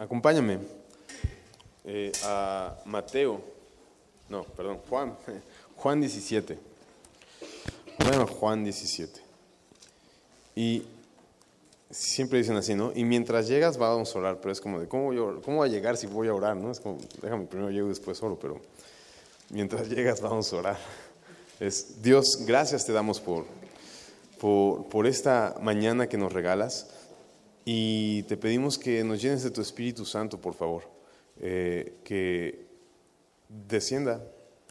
acompáñame eh, a Mateo, no, perdón, Juan, Juan 17. Bueno, Juan 17. Y siempre dicen así, ¿no? Y mientras llegas vamos a orar, pero es como de, ¿cómo voy a, llegar si voy a orar? ¿no? Es como, déjame primero llego y después oro, pero mientras llegas vamos a orar. Es, Dios, gracias te damos por, por esta mañana que nos regalas y te pedimos que nos llenes de tu Espíritu Santo, por favor, eh, que descienda,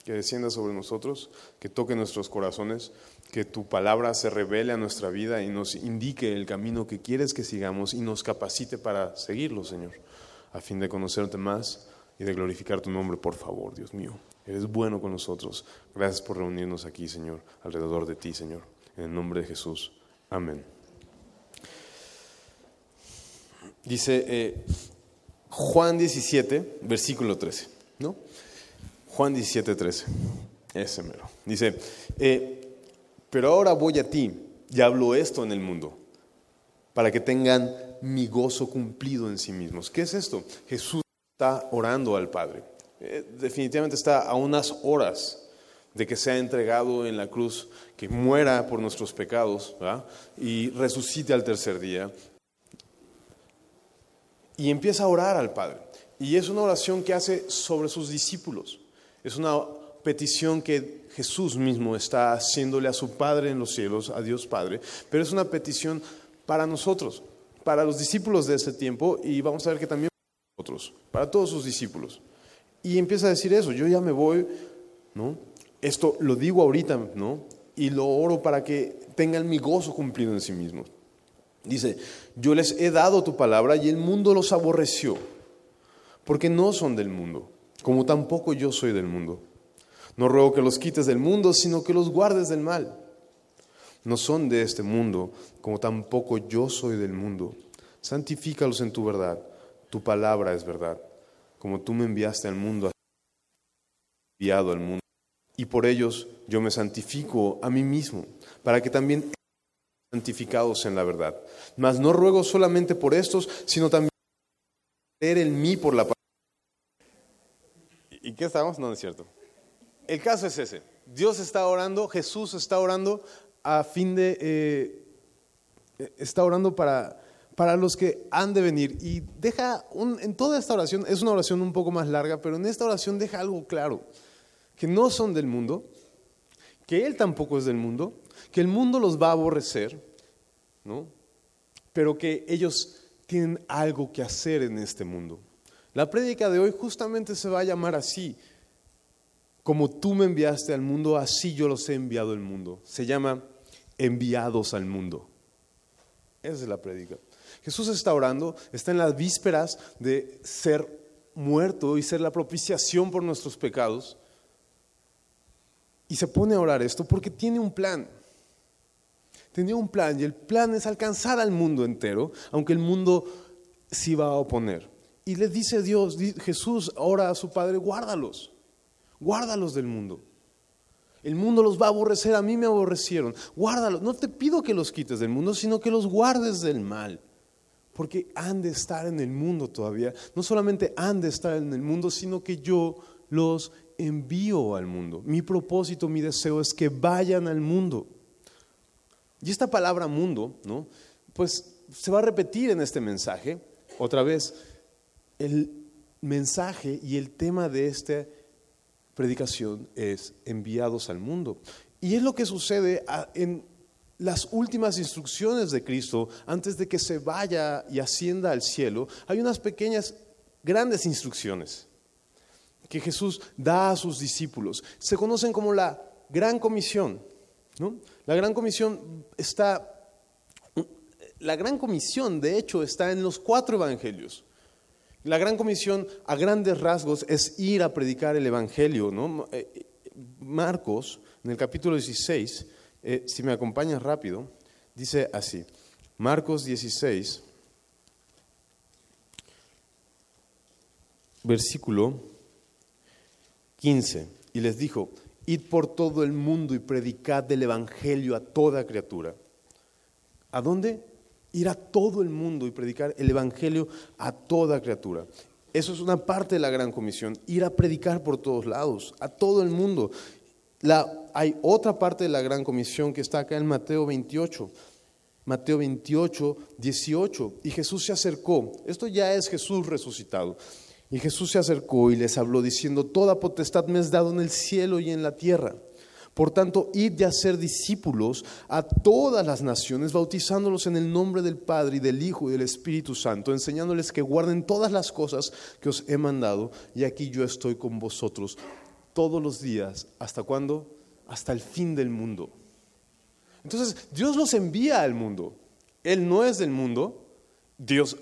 que descienda sobre nosotros, que toque nuestros corazones, que tu palabra se revele a nuestra vida y nos indique el camino que quieres que sigamos y nos capacite para seguirlo, Señor, a fin de conocerte más y de glorificar tu nombre, por favor, Dios mío. Eres bueno con nosotros. Gracias por reunirnos aquí, Señor, alrededor de ti, Señor. En el nombre de Jesús. Amén. Dice eh, Juan 17, versículo 13, ¿no? Juan 17, 13. Ese mero. Dice, eh, pero ahora voy a ti y hablo esto en el mundo, para que tengan mi gozo cumplido en sí mismos. ¿Qué es esto? Jesús está orando al Padre. Eh, definitivamente está a unas horas de que sea entregado en la cruz, que muera por nuestros pecados y resucite al tercer día. Y empieza a orar al Padre. Y es una oración que hace sobre sus discípulos. Es una petición que Jesús mismo está haciéndole a su Padre en los cielos, a Dios Padre, pero es una petición para nosotros, para los discípulos de ese tiempo y vamos a ver que también para nosotros, para todos sus discípulos. Y empieza a decir eso, yo ya me voy, ¿no? Esto lo digo ahorita, ¿no? Y lo oro para que tengan mi gozo cumplido en sí mismos. Dice, yo les he dado tu palabra y el mundo los aborreció, porque no son del mundo, como tampoco yo soy del mundo. No ruego que los quites del mundo, sino que los guardes del mal. No son de este mundo, como tampoco yo soy del mundo. Santifícalos en tu verdad. Tu palabra es verdad. Como tú me enviaste al mundo, enviado al mundo. Y por ellos yo me santifico a mí mismo, para que también santificados en la verdad. Mas no ruego solamente por estos, sino también creer en mí por la palabra. ¿Y qué estamos? No, es cierto. El caso es ese. Dios está orando, Jesús está orando a fin de... Eh, está orando para, para los que han de venir. Y deja, en toda esta oración, es una oración un poco más larga, pero en esta oración deja algo claro, que no son del mundo, que Él tampoco es del mundo, que el mundo los va a aborrecer, ¿no? pero que ellos tienen algo que hacer en este mundo. La prédica de hoy justamente se va a llamar así, como tú me enviaste al mundo, así yo los he enviado al mundo. Se llama enviados al mundo. Esa es la prédica. Jesús está orando, está en las vísperas de ser muerto y ser la propiciación por nuestros pecados. Y se pone a orar esto porque tiene un plan. Tenía un plan y el plan es alcanzar al mundo entero, aunque el mundo sí va a oponer. Y le dice Dios, Jesús ora a su Padre, guárdalos, guárdalos del mundo. El mundo los va a aborrecer, a mí me aborrecieron. Guárdalos, no te pido que los quites del mundo, sino que los guardes del mal. Porque han de estar en el mundo todavía. No solamente han de estar en el mundo, sino que yo los envío al mundo. Mi propósito, mi deseo es que vayan al mundo. Y esta palabra mundo, ¿no? Pues se va a repetir en este mensaje. Otra vez, el mensaje y el tema de esta predicación es enviados al mundo. Y es lo que sucede en las últimas instrucciones de Cristo antes de que se vaya y ascienda al cielo. Hay unas pequeñas, grandes instrucciones que Jesús da a sus discípulos. Se conocen como la gran comisión. ¿no? La gran comisión está, la gran comisión de hecho está en los cuatro evangelios. La gran comisión a grandes rasgos es ir a predicar el evangelio. ¿no? Eh, Marcos, en el capítulo 16, eh, si me acompañas rápido, dice así, Marcos 16, versículo 15, y les dijo, Id por todo el mundo y predicad el Evangelio a toda criatura. ¿A dónde? Ir a todo el mundo y predicar el Evangelio a toda criatura. Eso es una parte de la gran comisión, ir a predicar por todos lados, a todo el mundo. hay otra parte de la gran comisión que está acá en Mateo 28. Mateo 28, 18. Y Jesús se acercó. Esto ya es Jesús resucitado. Y Jesús se acercó y les habló diciendo, Toda potestad me es dado en el cielo y en la tierra. Por tanto, id de hacer discípulos a todas las naciones, bautizándolos en el nombre del Padre y del Hijo y del Espíritu Santo, enseñándoles que guarden todas las cosas que os he mandado. Y aquí yo estoy con vosotros todos los días. ¿Hasta cuándo? Hasta el fin del mundo. Entonces, Dios los envía al mundo. Él no es del mundo. Dios,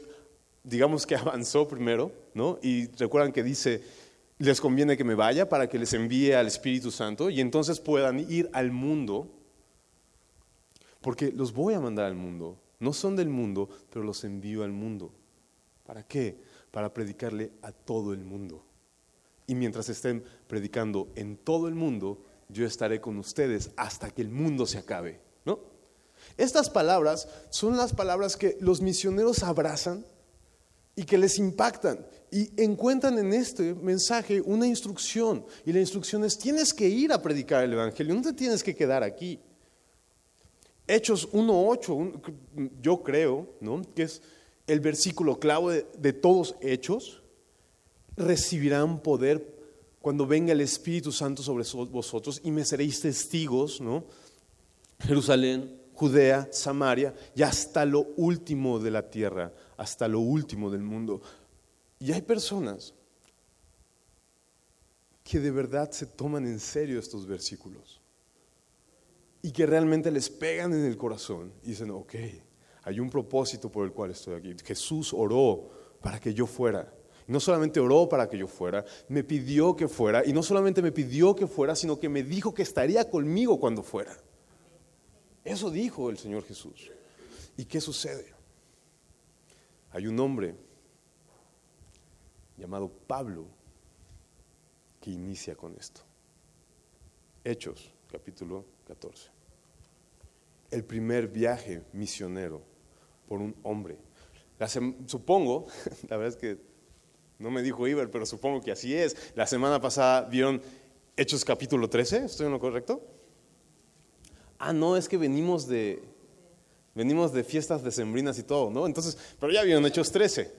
digamos que avanzó primero, Y recuerdan que dice, les conviene que me vaya para que les envíe al Espíritu Santo y entonces puedan ir al mundo, porque los voy a mandar al mundo. No son del mundo, pero los envío al mundo. ¿Para qué? Para predicarle a todo el mundo. Y mientras estén predicando en todo el mundo, yo estaré con ustedes hasta que el mundo se acabe. ¿no? Estas palabras son las palabras que los misioneros abrazan y que les impactan y encuentran en este mensaje una instrucción. Y la instrucción es, tienes que ir a predicar el Evangelio, no te tienes que quedar aquí. Hechos 1.8, yo creo, ¿no? que es el versículo clave de, todos Hechos, recibirán poder cuando venga el Espíritu Santo sobre vosotros y me seréis testigos, ¿no? Jerusalén, Judea, Samaria y hasta lo último de la tierra, hasta lo último del mundo. Y hay personas que de verdad se toman en serio estos versículos y que realmente les pegan en el corazón y dicen, ok, hay un propósito por el cual estoy aquí. Jesús oró para que yo fuera. No solamente oró para que yo fuera, me pidió que fuera, y no solamente me pidió que fuera, sino que me dijo que estaría conmigo cuando fuera. Eso dijo el Señor Jesús. ¿Y qué sucede? Hay un hombre llamado Pablo que inicia con esto. Hechos, capítulo 14. El primer viaje misionero por un hombre. supongo, la verdad es que no me dijo Iber, pero supongo que así es. La semana pasada vieron Hechos capítulo 13, ¿estoy en lo correcto? ah, no, es que venimos de, venimos de fiestas decembrinas y todo, ¿no? Entonces, pero ya vieron Hechos 13,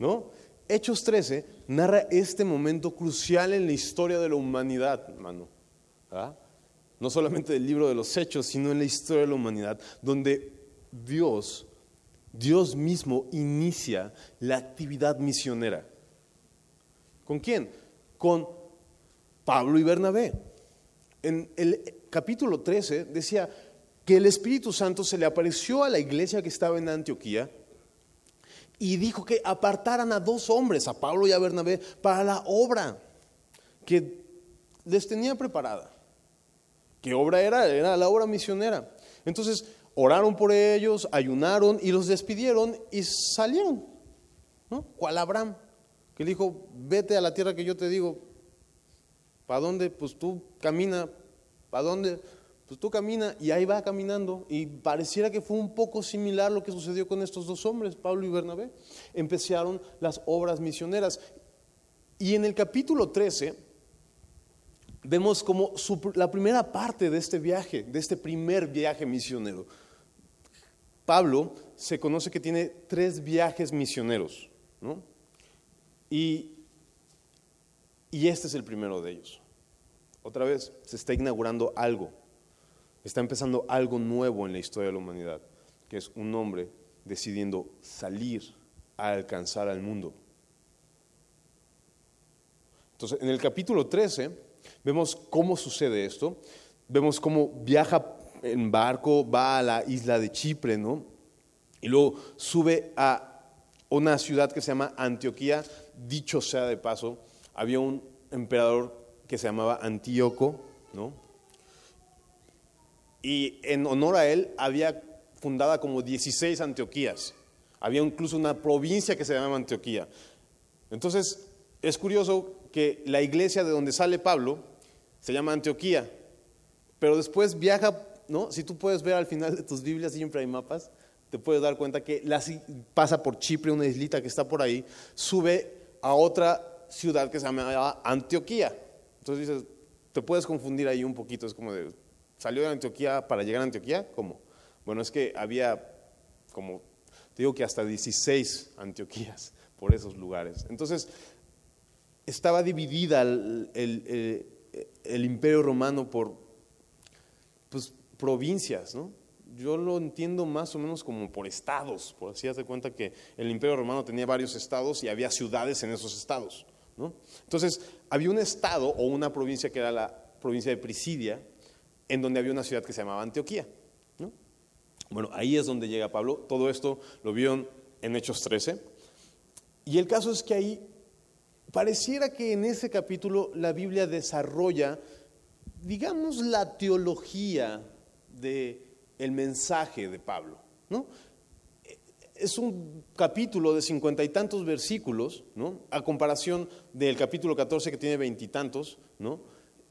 ¿no? Hechos 13 narra este momento crucial en la historia de la humanidad, hermano. ¿ah? No solamente del libro de los Hechos, sino en la historia de la humanidad, donde Dios, Dios mismo inicia la actividad misionera. ¿Con quién? Con Pablo y Bernabé. En el capítulo 13 decía que el Espíritu Santo se le apareció a la iglesia que estaba en Antioquía y dijo que apartaran a dos hombres, a Pablo y a Bernabé, para la obra que les tenía preparada. ¿Qué obra era? Era la obra misionera. Entonces oraron por ellos, ayunaron y los despidieron y salieron. ¿no? ¿Cuál Abraham? Que le dijo, vete a la tierra que yo te digo. ¿Para dónde? Pues tú camina ¿Para dónde? Pues tú camina y ahí va caminando y pareciera que fue un poco similar lo que sucedió con estos dos hombres, Pablo y Bernabé. Empezaron las obras misioneras. Y en el capítulo 13 vemos como la primera parte de este viaje, de este primer viaje misionero. Pablo se conoce que tiene tres viajes misioneros, ¿no? Y, y este es el primero de ellos. Otra vez, se está inaugurando algo. Está empezando algo nuevo en la historia de la humanidad, que es un hombre decidiendo salir a alcanzar al mundo. Entonces, en el capítulo 13 vemos cómo sucede esto, vemos cómo viaja en barco, va a la isla de Chipre, ¿no? Y luego sube a una ciudad que se llama Antioquía, dicho sea de paso, había un emperador que se llamaba Antíoco, ¿no? Y en honor a él había fundada como 16 Antioquías. Había incluso una provincia que se llamaba Antioquía. Entonces, es curioso que la iglesia de donde sale Pablo se llama Antioquía, pero después viaja, ¿no? Si tú puedes ver al final de tus Biblias siempre hay mapas, te puedes dar cuenta que pasa por Chipre, una islita que está por ahí, sube a otra ciudad que se llama Antioquía. Entonces dices, te puedes confundir ahí un poquito, es como de, ¿salió de Antioquía para llegar a Antioquía? ¿Cómo? Bueno, es que había como, te digo que hasta 16 Antioquías por esos lugares. Entonces, estaba dividida el, el imperio romano por pues, provincias, ¿no? yo lo entiendo más o menos como por estados, por así hace cuenta que el Imperio Romano tenía varios estados y había ciudades en esos estados. ¿no? Entonces, había un estado o una provincia que era la provincia de Prisidia, en donde había una ciudad que se llamaba Antioquía. ¿no? Bueno, ahí es donde llega Pablo. Todo esto lo vieron en Hechos 13. Y el caso es que ahí pareciera que en ese capítulo la Biblia desarrolla, digamos, la teología de el mensaje de Pablo. ¿no? Es un capítulo de cincuenta y tantos versículos, ¿no? a comparación del capítulo 14 que tiene veintitantos, ¿no?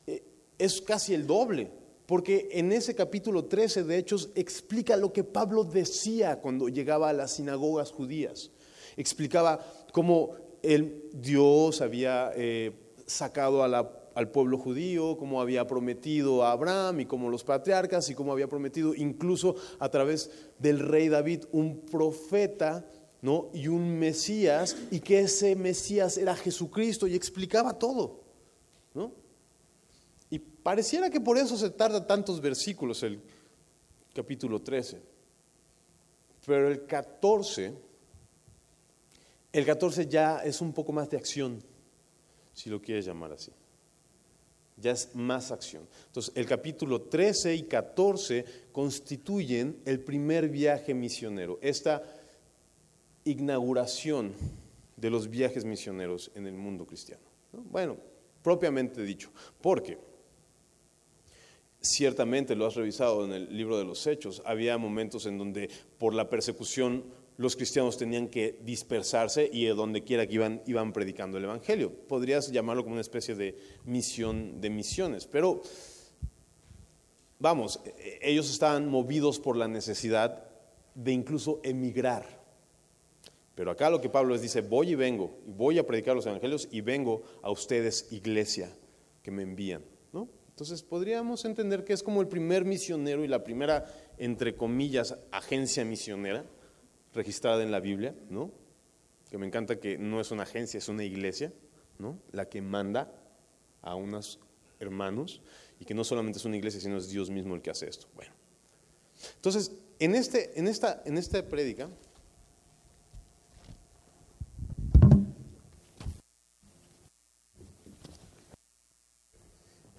Eh, es casi el doble, porque en ese capítulo 13 de Hechos explica lo que Pablo decía cuando llegaba a las sinagogas judías. Explicaba cómo el Dios había eh, sacado al pueblo judío, como había prometido a Abraham y como los patriarcas y como había prometido incluso a través del rey David un profeta ¿no? y un Mesías y que ese Mesías era Jesucristo y explicaba todo. ¿no? Pareciera que por eso se tarda tantos versículos el capítulo 13. Pero el 14, el 14 ya es un poco más de acción, si lo quieres llamar así ya es más acción. Entonces, el capítulo 13 y 14 constituyen el primer viaje misionero, esta inauguración de los viajes misioneros en el mundo cristiano. Bueno, propiamente dicho, porque ciertamente lo has revisado en el libro de los Hechos, había momentos en donde por la persecución los cristianos tenían que dispersarse y de donde quiera que iban, iban predicando el Evangelio. Podrías llamarlo como una especie de misión de misiones, pero vamos, e, ellos estaban movidos por la necesidad de incluso emigrar. Pero acá lo que Pablo les dice, voy y vengo, voy a predicar los evangelios y vengo a ustedes, iglesia, que me envían. Entonces podríamos entender que es como el primer misionero y la primera, entre comillas, agencia misionera registrada en la Biblia, ¿no? Que me encanta que no es una agencia, es una iglesia, ¿no? La que manda a unos hermanos y que no solamente es una iglesia, sino es Dios mismo el que hace esto. Bueno, entonces, en, este, en, esta, en esta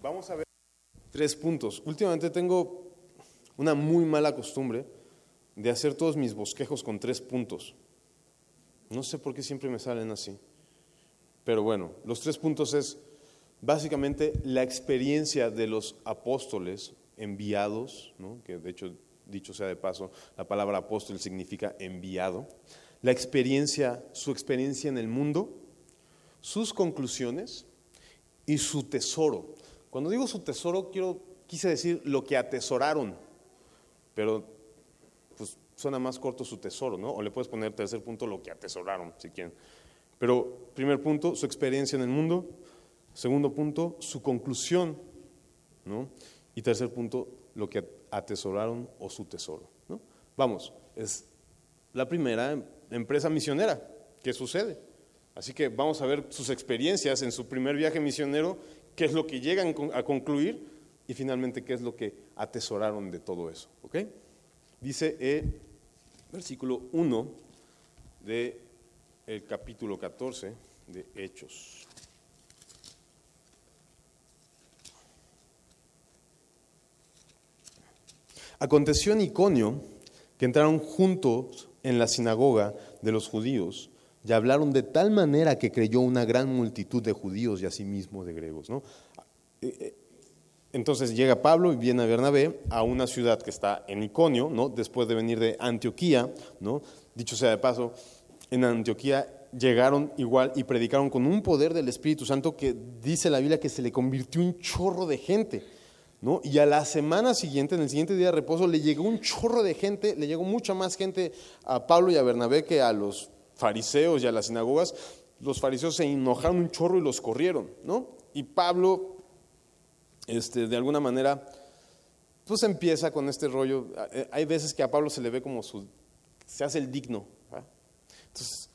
vamos a ver tres puntos. Últimamente tengo una muy mala costumbre de hacer todos mis bosquejos con tres puntos. No sé por qué siempre me salen así. Pero bueno, los tres puntos es básicamente la experiencia de los apóstoles enviados, que de hecho, dicho sea de paso, la palabra apóstol significa enviado, la experiencia, su experiencia en el mundo, sus conclusiones y su tesoro. Cuando digo su tesoro, quiero, quise decir lo que atesoraron, pero suena más corto su tesoro, ¿no? O le puedes poner tercer punto lo que atesoraron, si quieren. Pero primer punto, su experiencia en el mundo. Segundo punto, su conclusión, ¿no? Y tercer punto, lo que atesoraron o su tesoro, ¿no? Vamos, es la primera empresa misionera. ¿Qué sucede? Así que vamos a ver sus experiencias en su primer viaje misionero, qué es lo que llegan a concluir y finalmente qué es lo que atesoraron de todo eso. Dice eh, versículo 1 del el capítulo 14 de Hechos. Aconteció en Iconio que entraron juntos en la sinagoga de los judíos y hablaron de tal manera que creyó una gran multitud de judíos y asimismo de griegos. ¿no? Eh, eh, entonces llega Pablo y viene a Bernabé a una ciudad que está en Iconio, ¿no? después de venir de Antioquía, ¿no? dicho sea de paso, en Antioquía llegaron igual y predicaron con un poder del Espíritu Santo que dice la Biblia que se le convirtió un chorro de gente. ¿no? Y a la semana siguiente, en el siguiente día de reposo, le llegó un chorro de gente, le llegó mucha más gente a Pablo y a Bernabé que a los fariseos y a las sinagogas. Los fariseos se enojaron un chorro y los corrieron, ¿no? Y Pablo, este, de alguna manera, pues empieza con este rollo. Eh, hay veces que a Pablo se le ve como su, se hace el digno. Entonces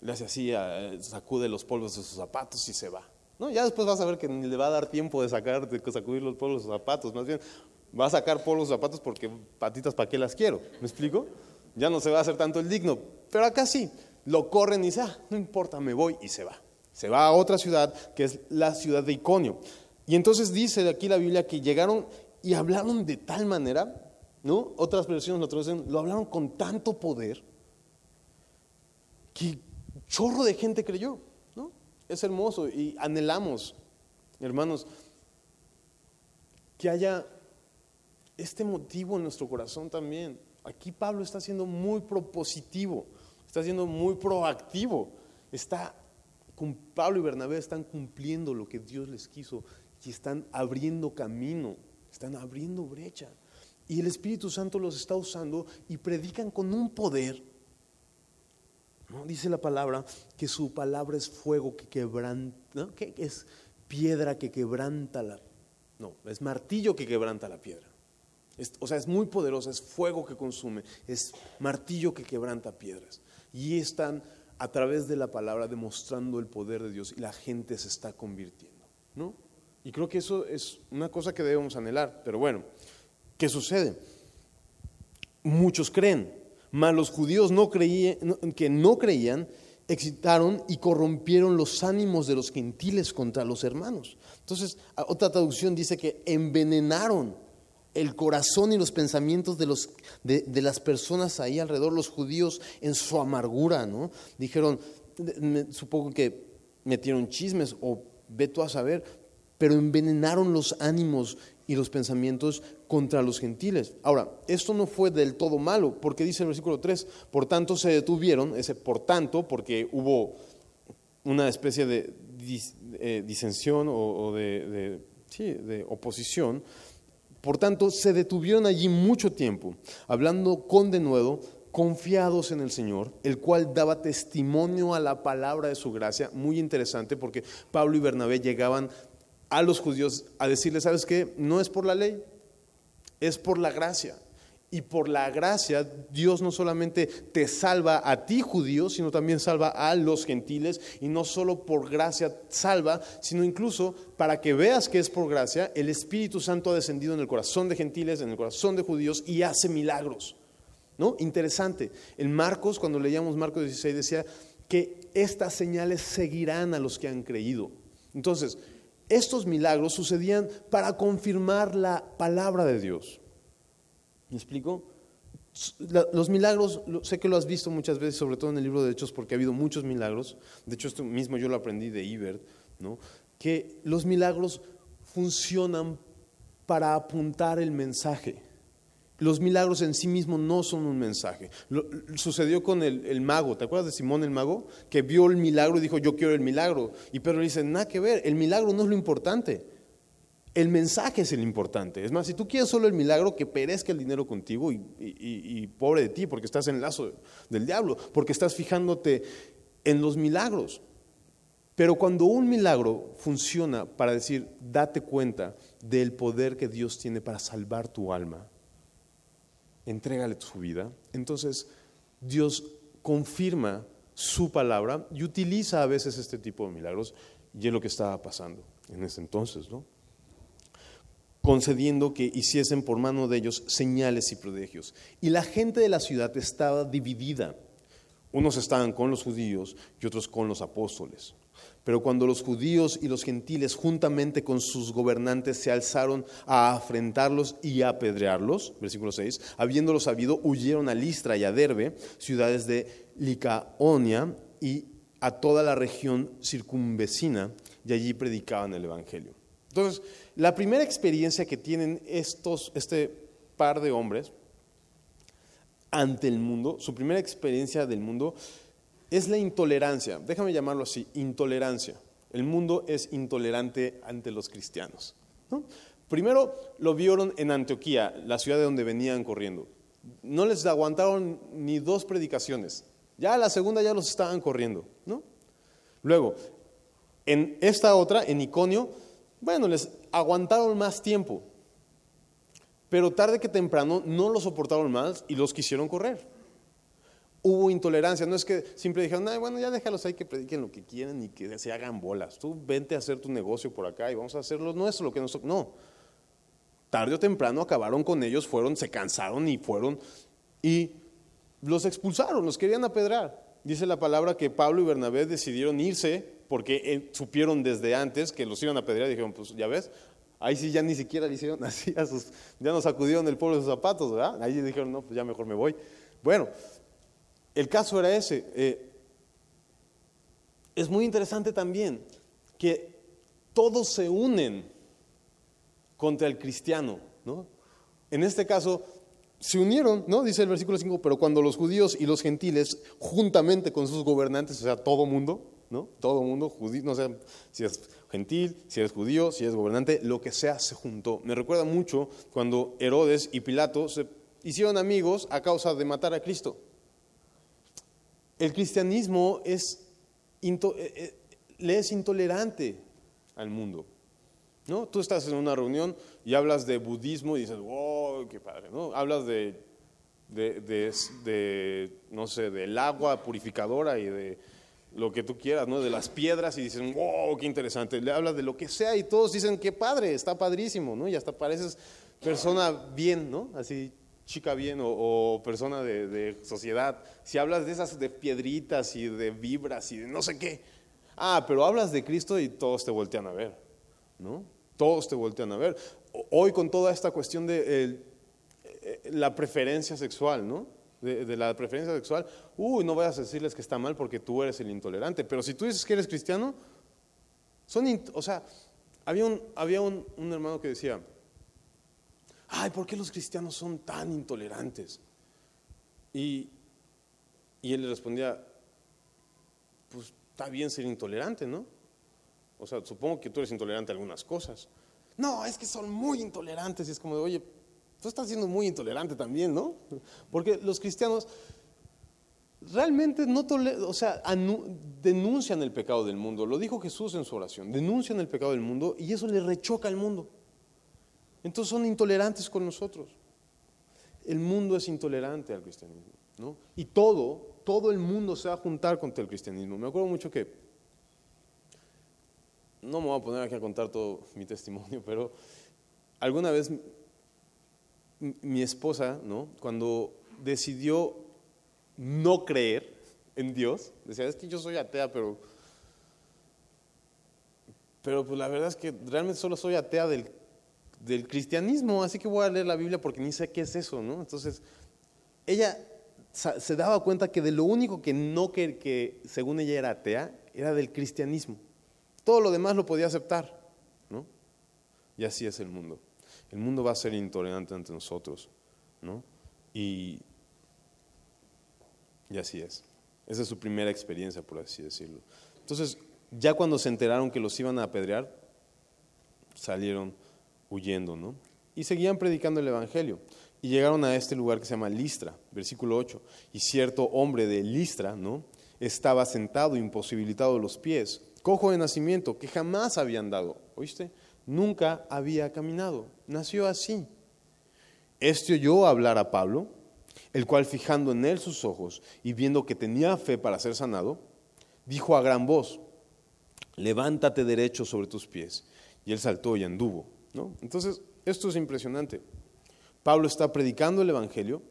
le hace así, sacude los polvos de sus zapatos y se va. ¿no? Ya después vas a ver que ni le va a dar tiempo de sacar, de sacudir los polvos de sus zapatos. Más bien, va a sacar polvos de zapatos porque patitas, ¿para qué las quiero? ¿Me explico? Ya no se va a hacer tanto el digno. Pero acá sí, lo corren y dice, ah, no importa, me voy y se va. Se va a otra ciudad que es la ciudad de Iconio. Y entonces dice de aquí la Biblia que llegaron y hablaron de tal manera, ¿no? Otras versiones lo traducen, lo hablaron con tanto poder que chorro de gente creyó, ¿no? Es hermoso y anhelamos, hermanos, que haya este motivo en nuestro corazón también. Aquí Pablo está siendo muy propositivo, está siendo muy proactivo, está Pablo y Bernabé están cumpliendo lo que Dios les quiso y están abriendo camino, están abriendo brecha. Y el Espíritu Santo los está usando y predican con un poder. ¿no? Dice la palabra que su palabra es fuego que quebranta, que es piedra que quebranta la... No, es martillo que quebranta la piedra. o sea, es muy poderosa, es fuego que consume, es martillo que quebranta piedras. Y están a través de la palabra demostrando el poder de Dios y la gente se está convirtiendo, ¿no? Y creo que eso es una cosa que debemos anhelar. Pero bueno, ¿qué sucede? Muchos creen, mas los judíos no creían, que no creían excitaron y corrompieron los ánimos de los gentiles contra los hermanos. Entonces, otra traducción dice que envenenaron el corazón y los pensamientos de, los, de, de las personas ahí alrededor, los judíos en su amargura, ¿no? Dijeron, supongo que metieron chismes o ve tú a saber, pero envenenaron los ánimos y los pensamientos contra los gentiles. Ahora, esto no fue del todo malo, porque dice el versículo 3, por tanto se detuvieron, ese por tanto, porque hubo una especie de eh, disensión o, de, de oposición, por tanto se detuvieron allí mucho tiempo, hablando con denuedo, confiados en el Señor, el cual daba testimonio a la palabra de su gracia, muy interesante porque Pablo y Bernabé llegaban a los judíos a decirles, ¿sabes qué? No es por la ley, es por la gracia. Y por la gracia, Dios no solamente te salva a ti judío, sino también salva a los gentiles. Y no solo por gracia salva, sino incluso para que veas que es por gracia, el Espíritu Santo ha descendido en el corazón de gentiles, en el corazón de judíos y hace milagros. ¿No? Interesante. En Marcos, cuando leíamos Marcos 16, decía que estas señales seguirán a los que han creído. Entonces, estos milagros sucedían para confirmar la palabra de Dios. ¿Me explico? Los milagros, sé que lo has visto muchas veces, sobre todo en el libro de Hechos, porque ha habido muchos milagros. De hecho, esto mismo yo lo aprendí de Ibert, ¿no? que los milagros funcionan para apuntar el mensaje. Los milagros en sí mismos no son un mensaje. sucedió con el, mago, ¿te acuerdas de Simón el mago? Que vio el milagro y dijo, yo quiero el milagro. Y Pedro le dice, nada que ver, el milagro no es lo importante. El mensaje es el importante. Es más, si tú quieres solo el milagro, que perezca el dinero contigo y, pobre de ti, porque estás en el lazo del diablo, porque estás fijándote en los milagros. Pero cuando un milagro funciona para decir, date cuenta del poder que Dios tiene para salvar tu alma, entrégale tu vida. Entonces Dios confirma su palabra y utiliza a veces este tipo de milagros y es lo que estaba pasando en ese entonces, ¿no? Concediendo que hiciesen por mano de ellos señales y prodigios. Y la gente de la ciudad estaba dividida. Unos estaban con los judíos y otros con los apóstoles. Pero cuando los judíos y los gentiles juntamente con sus gobernantes se alzaron a afrentarlos y a apedrearlos, versículo 6, habiéndolo sabido, huyeron a Listra y a Derbe, ciudades de Licaonia y a toda la región circunvecina, y allí predicaban el Evangelio. Entonces, la primera experiencia que tienen estos, este par de hombres ante el mundo, su primera experiencia del mundo, es la intolerancia. Déjame llamarlo así, intolerancia. El mundo es intolerante ante los cristianos. Primero lo vieron en Antioquía, la ciudad de donde venían corriendo. No les aguantaron ni dos predicaciones. Ya la segunda ya los estaban corriendo. Luego, en esta otra, en Iconio, bueno, les aguantaron más tiempo. Pero tarde que temprano no lo soportaron más y los quisieron correr. Hubo intolerancia, no es que siempre dijeron, bueno, ya déjalos ahí que prediquen lo que quieren y que se hagan bolas. Tú vente a hacer tu negocio por acá y vamos a hacer lo nuestro, lo que nosotros. No. Tarde o temprano acabaron con ellos, fueron, se cansaron y fueron y los expulsaron, los querían apedrar. Dice la palabra que Pablo y Bernabé decidieron irse porque eh, supieron desde antes que los iban a apedrear y dijeron, pues ya ves, Ahí sí ya ni siquiera le hicieron así ya nos sacudieron el polvo de sus zapatos, ¿verdad? Ahí dijeron, no, pues ya mejor me voy. Bueno, el caso era ese. Eh, es muy interesante también que todos se unen contra el cristiano, ¿no? En este caso, se unieron, ¿no? Dice el versículo 5, pero cuando los judíos y los gentiles, juntamente con sus gobernantes, o sea, todo mundo, ¿no? Todo mundo, judío, no sé si es gentil, si eres judío, si eres gobernante, lo que sea se juntó. Me recuerda mucho cuando Herodes y Pilato se hicieron amigos a causa de matar a Cristo. El cristianismo es, eh, eh, le es intolerante al mundo. ¿no? Tú estás en una reunión y hablas de budismo y dices, wow, qué padre. ¿no? Hablas de, no sé, del agua purificadora y de lo que tú quieras, ¿no? De las piedras y dicen, wow, qué interesante. Le hablas de lo que sea y todos dicen, qué padre, está padrísimo, ¿no? Y hasta pareces persona bien, ¿no? Así, chica bien o, persona de, sociedad. Si hablas de esas de piedritas y de vibras y de no sé qué. Ah, pero hablas de Cristo y todos te voltean a ver, ¿no? Todos te voltean a ver. Hoy con toda esta cuestión de eh, la preferencia sexual, ¿no? De, la preferencia sexual, uy, no vayas a decirles que está mal porque tú eres el intolerante. Pero si tú dices que eres cristiano, son, o sea, había, un, había un, hermano que decía, ay, ¿por qué los cristianos son tan intolerantes? Y, y él le respondía, pues está bien ser intolerante, ¿no? O sea, supongo que tú eres intolerante a algunas cosas. No, es que son muy intolerantes. Y es como, de, oye, Tú estás siendo muy intolerante también, ¿no? Porque los cristianos realmente no o sea, denuncian el pecado del mundo. Lo dijo Jesús en su oración. Denuncian el pecado del mundo y eso le rechoca al mundo. Entonces son intolerantes con nosotros. El mundo es intolerante al cristianismo, ¿no? Y todo, todo el mundo se va a juntar contra el cristianismo. Me acuerdo mucho que, no me voy a poner aquí a contar todo mi testimonio, pero alguna vez mi esposa, ¿no? Cuando decidió no creer en Dios, decía, es que yo soy atea, pero, pero pues la verdad es que realmente solo soy atea del, del cristianismo, así que voy a leer la Biblia porque ni sé qué es eso, ¿no? Entonces, ella se daba cuenta que de lo único que no que, que según ella era atea, era del cristianismo. Todo lo demás lo podía aceptar, ¿no? Y así es el mundo el mundo va a ser intolerante ante nosotros, ¿no? Y, y así es. Esa es su primera experiencia, por así decirlo. Entonces, ya cuando se enteraron que los iban a apedrear, salieron huyendo, ¿no? Y seguían predicando el Evangelio. Y llegaron a este lugar que se llama Listra, versículo 8. Y cierto hombre de Listra, ¿no? Estaba sentado, imposibilitado los pies, cojo de nacimiento, que jamás había andado. ¿Oíste? Nunca había caminado. Nació así. Este oyó hablar a Pablo, el cual fijando en él sus ojos y viendo que tenía fe para ser sanado, dijo a gran voz, levántate derecho sobre tus pies. Y él saltó y anduvo. ¿no? Entonces, esto es impresionante. Pablo está predicando el Evangelio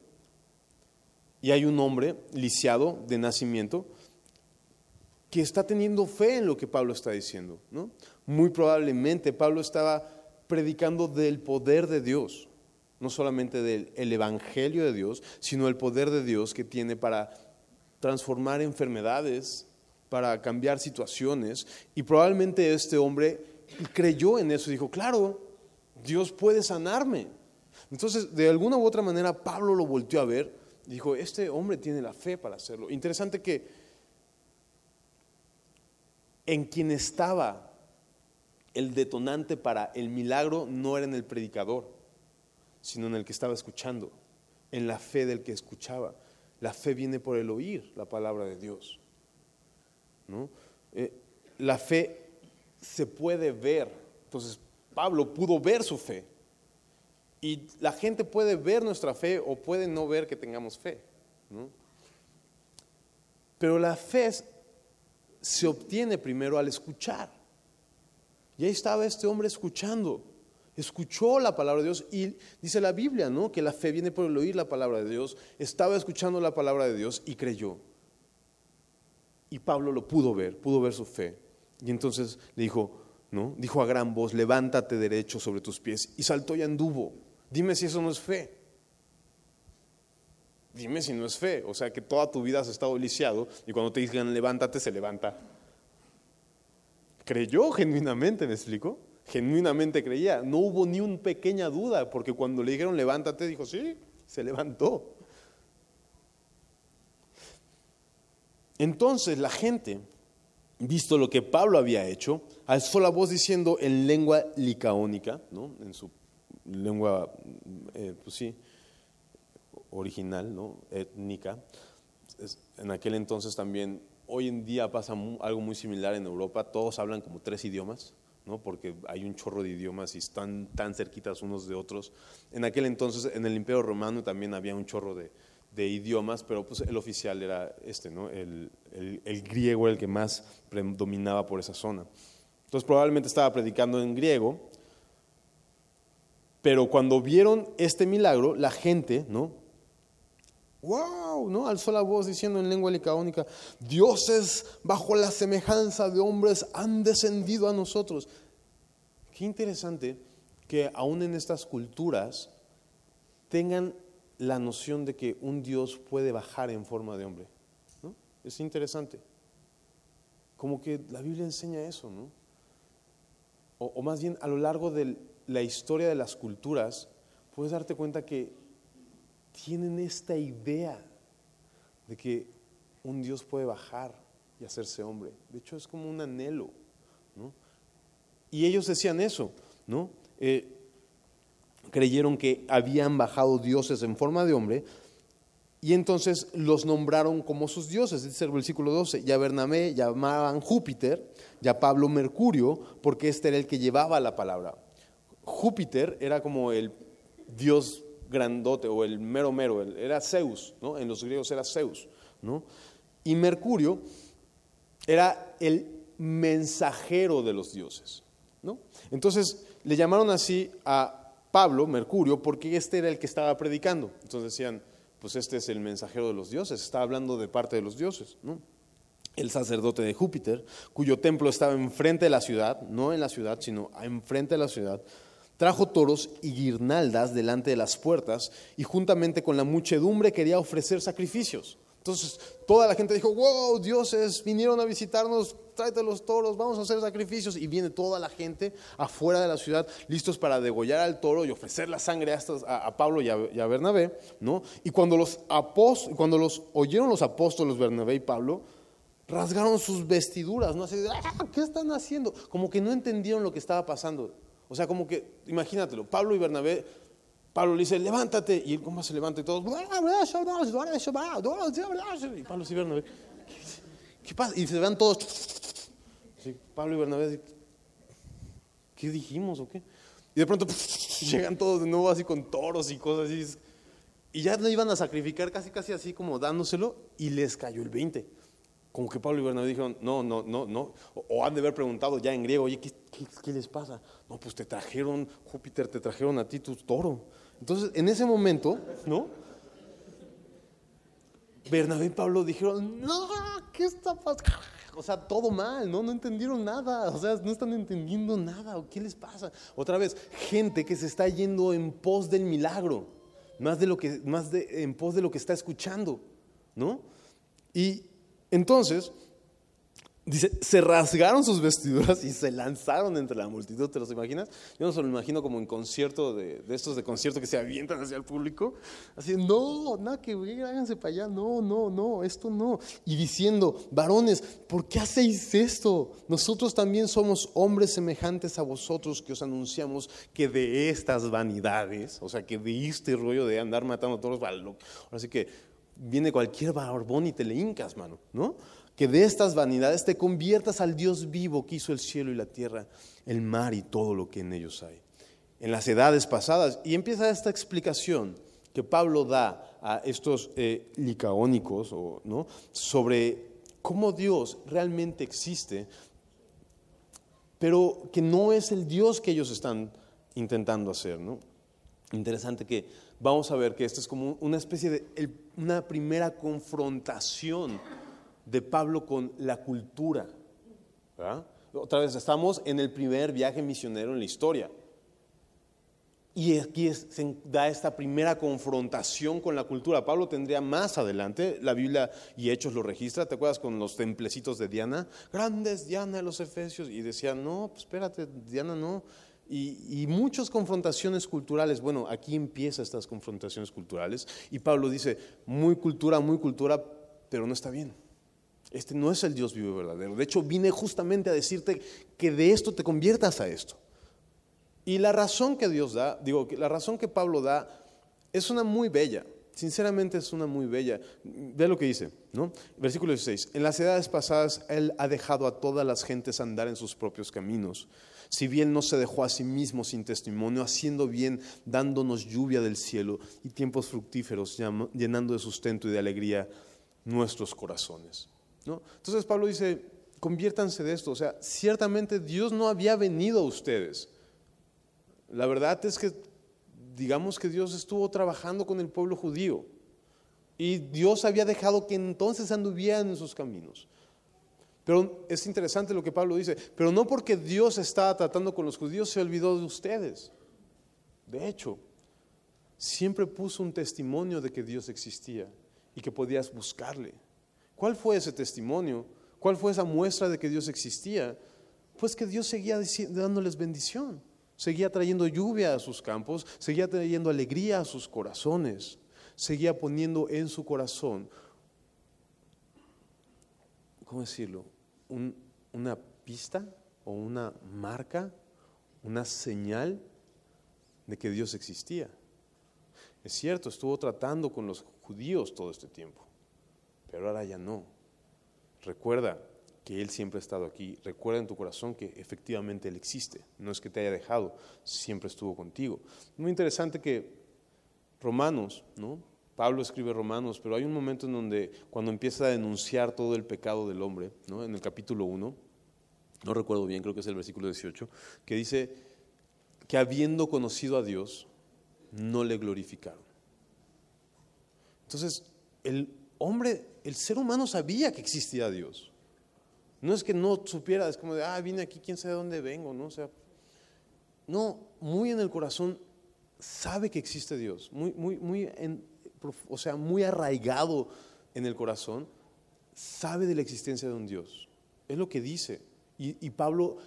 y hay un hombre lisiado de nacimiento que está teniendo fe en lo que Pablo está diciendo. ¿no? Muy probablemente Pablo estaba predicando del poder de Dios, no solamente del Evangelio de Dios, sino el poder de Dios que tiene para transformar enfermedades, para cambiar situaciones. Y probablemente este hombre creyó en eso y dijo, claro, Dios puede sanarme. Entonces, de alguna u otra manera, Pablo lo volteó a ver y dijo, este hombre tiene la fe para hacerlo. Interesante que en quien estaba el detonante para el milagro no era en el predicador, sino en el que estaba escuchando, en la fe del que escuchaba. La fe viene por el oír la palabra de Dios. ¿no? Eh, la fe se puede ver. Entonces, Pablo pudo ver su fe. Y la gente puede ver nuestra fe o puede no ver que tengamos fe. ¿no? Pero la fe se obtiene primero al escuchar. Y ahí estaba este hombre escuchando. Escuchó la palabra de Dios y dice la Biblia, ¿no? Que la fe viene por el oír la palabra de Dios. Estaba escuchando la palabra de Dios y creyó. Y Pablo lo pudo ver, pudo ver su fe. Y entonces le dijo, ¿no? Dijo a gran voz, levántate derecho sobre tus pies. Y saltó y anduvo. Dime si eso no es fe. Dime si no es fe. O sea, que toda tu vida has estado lisiado y cuando te digan levántate, se levanta creyó genuinamente, ¿me explico? Genuinamente creía. No hubo ni una pequeña duda, porque cuando le dijeron levántate, dijo, sí, se levantó. Entonces la gente, visto lo que Pablo había hecho, alzó la voz diciendo en lengua licaónica, ¿no? en su lengua, eh, pues sí, original, ¿no? étnica. En aquel entonces también Hoy en día pasa algo muy similar en Europa, todos hablan como tres idiomas, ¿no? porque hay un chorro de idiomas y están tan cerquitas unos de otros. En aquel entonces, en el Imperio Romano también había un chorro de, idiomas, pero pues el oficial era este, ¿no? el, el griego era el que más predominaba por esa zona. Entonces probablemente estaba predicando en griego, pero cuando vieron este milagro, la gente, ¿no? Wow, ¿no? Alzó la voz diciendo en lengua licaónica, dioses bajo la semejanza de hombres han descendido a nosotros. Qué interesante que aún en estas culturas tengan la noción de que un Dios puede bajar en forma de hombre. ¿no? Es interesante. Como que la Biblia enseña eso, ¿no? O, o más bien a lo largo de la historia de las culturas, puedes darte cuenta que tienen esta idea de que un Dios puede bajar y hacerse hombre. De hecho, es como un anhelo. Y ellos decían eso, ¿no? Eh, creyeron que habían bajado dioses en forma de hombre y entonces los nombraron como sus dioses. Dice el versículo 12, ya Bernamé llamaban Júpiter, ya Pablo Mercurio, porque este era el que llevaba la palabra. Júpiter era como el dios grandote o el mero mero, era Zeus, ¿no? En los griegos era Zeus, ¿no? Y Mercurio era el mensajero de los dioses, ¿no? Entonces le llamaron así a Pablo, Mercurio, porque este era el que estaba predicando. Entonces decían, pues este es el mensajero de los dioses, está hablando de parte de los dioses, ¿no? El sacerdote de Júpiter, cuyo templo estaba enfrente de la ciudad, no en la ciudad, sino enfrente de la ciudad, trajo toros y guirnaldas delante de las puertas y juntamente con la muchedumbre quería ofrecer sacrificios. Entonces toda la gente dijo, wow, dioses vinieron a visitarnos, tráete los toros, vamos a hacer sacrificios. Y viene toda la gente afuera de la ciudad listos para degollar al toro y ofrecer la sangre a, a, Pablo y a, Bernabé. ¿no? Y cuando los, cuando los oyeron los apóstoles Bernabé y Pablo, rasgaron sus vestiduras, ¿no? Así, ah, ¿qué están haciendo? Como que no entendieron lo que estaba pasando. O sea, como que, imagínatelo, Pablo y Bernabé, Pablo le dice, levántate, y él cómo se levanta y todos, y Pablo y Bernabé, ¿qué pasa? Y se van todos, Pablo y Bernabé, ¿qué dijimos o qué? Y de pronto llegan todos de nuevo así con toros y cosas así, y ya le iban a sacrificar casi, casi así como dándoselo, y les cayó el 20 como que Pablo y Bernabé dijeron, no, no, no, no, o, han de haber preguntado ya en griego, oye, ¿qué, ¿qué, les pasa? No, pues te trajeron, Júpiter, te trajeron a ti tu toro. Entonces, en ese momento, ¿no? Bernabé y Pablo dijeron, no, ¿qué está pasando? O sea, todo mal, ¿no? No entendieron nada, o sea, no están entendiendo nada, ¿qué les pasa? Otra vez, gente que se está yendo en pos del milagro, más, de lo que, más de, en pos de lo que está escuchando, ¿no? Y entonces, Dice, se rasgaron sus vestiduras y se lanzaron entre la multitud, ¿te los imaginas? Yo no se lo imagino como en concierto de, estos de concierto que se avientan hacia el público, así, no, nada que háganse para allá, no, no, no, esto no. Y diciendo, varones, ¿por qué hacéis esto? Nosotros también somos hombres semejantes a vosotros que os anunciamos que de estas vanidades, o sea, que de este rollo de andar matando a todos los así que viene cualquier barbón y te le hincas, mano, ¿no? que de estas vanidades te conviertas al Dios vivo que hizo el cielo y la tierra, el mar y todo lo que en ellos hay. En las edades pasadas, y empieza esta explicación que Pablo da a estos eh, licaónicos ¿no? sobre cómo Dios realmente existe, pero que no es el Dios que ellos están intentando hacer. ¿no? Interesante que vamos a ver que esto es como una especie de una primera confrontación de Pablo con la cultura. Otra vez, estamos en el primer viaje misionero en la historia. Y aquí se da esta primera confrontación con la cultura. Pablo tendría más adelante, la Biblia y Hechos lo registra, ¿te acuerdas con los templecitos de Diana? Grandes Diana los Efesios. Y decían, no, pues espérate, Diana no. Y, y muchas confrontaciones culturales. Bueno, aquí empiezan estas confrontaciones culturales. Y Pablo dice, muy cultura, muy cultura, pero no está bien. Este no es el Dios vivo verdadero. De hecho, vine justamente a decirte que de esto te conviertas a esto. Y la razón que Dios da, digo, la razón que Pablo da es una muy bella. Sinceramente es una muy bella. Ve lo que dice, ¿no? Versículo 16. En las edades pasadas Él ha dejado a todas las gentes andar en sus propios caminos. Si bien no se dejó a sí mismo sin testimonio, haciendo bien, dándonos lluvia del cielo y tiempos fructíferos, llenando de sustento y de alegría nuestros corazones. Entonces Pablo dice, conviértanse de esto. O sea, ciertamente Dios no había venido a ustedes. La verdad es que, digamos que Dios estuvo trabajando con el pueblo judío. Y Dios había dejado que entonces anduvieran en sus caminos. Pero es interesante lo que Pablo dice, pero no porque Dios estaba tratando con los judíos se olvidó de ustedes. De hecho, siempre puso un testimonio de que Dios existía y que podías buscarle. ¿Cuál fue ese testimonio? ¿Cuál fue esa muestra de que Dios existía? Pues que Dios seguía dándoles bendición, seguía trayendo lluvia a sus campos, seguía trayendo alegría a sus corazones, seguía poniendo en su corazón, ¿cómo decirlo? Una pista o una marca, una señal de que Dios existía. Es cierto, estuvo tratando con los judíos todo este tiempo pero ahora ya no. Recuerda que Él siempre ha estado aquí. Recuerda en tu corazón que efectivamente Él existe. No es que te haya dejado, siempre estuvo contigo. Muy interesante que Romanos, ¿no? Pablo escribe Romanos, pero hay un momento en donde cuando empieza a denunciar todo el pecado del hombre, ¿no? en el capítulo 1, no recuerdo bien, creo que es el versículo 18, que dice que habiendo conocido a Dios, no le glorificaron. Entonces, el hombre el ser humano sabía que existía Dios. No es que no supiera, es como de, ah, vine aquí, quién sabe de dónde vengo, ¿no? O sea, no, muy en el corazón sabe que existe Dios, muy, muy, muy, o sea, muy arraigado en el corazón, sabe de la existencia de un Dios. Es lo que dice. Y, Pablo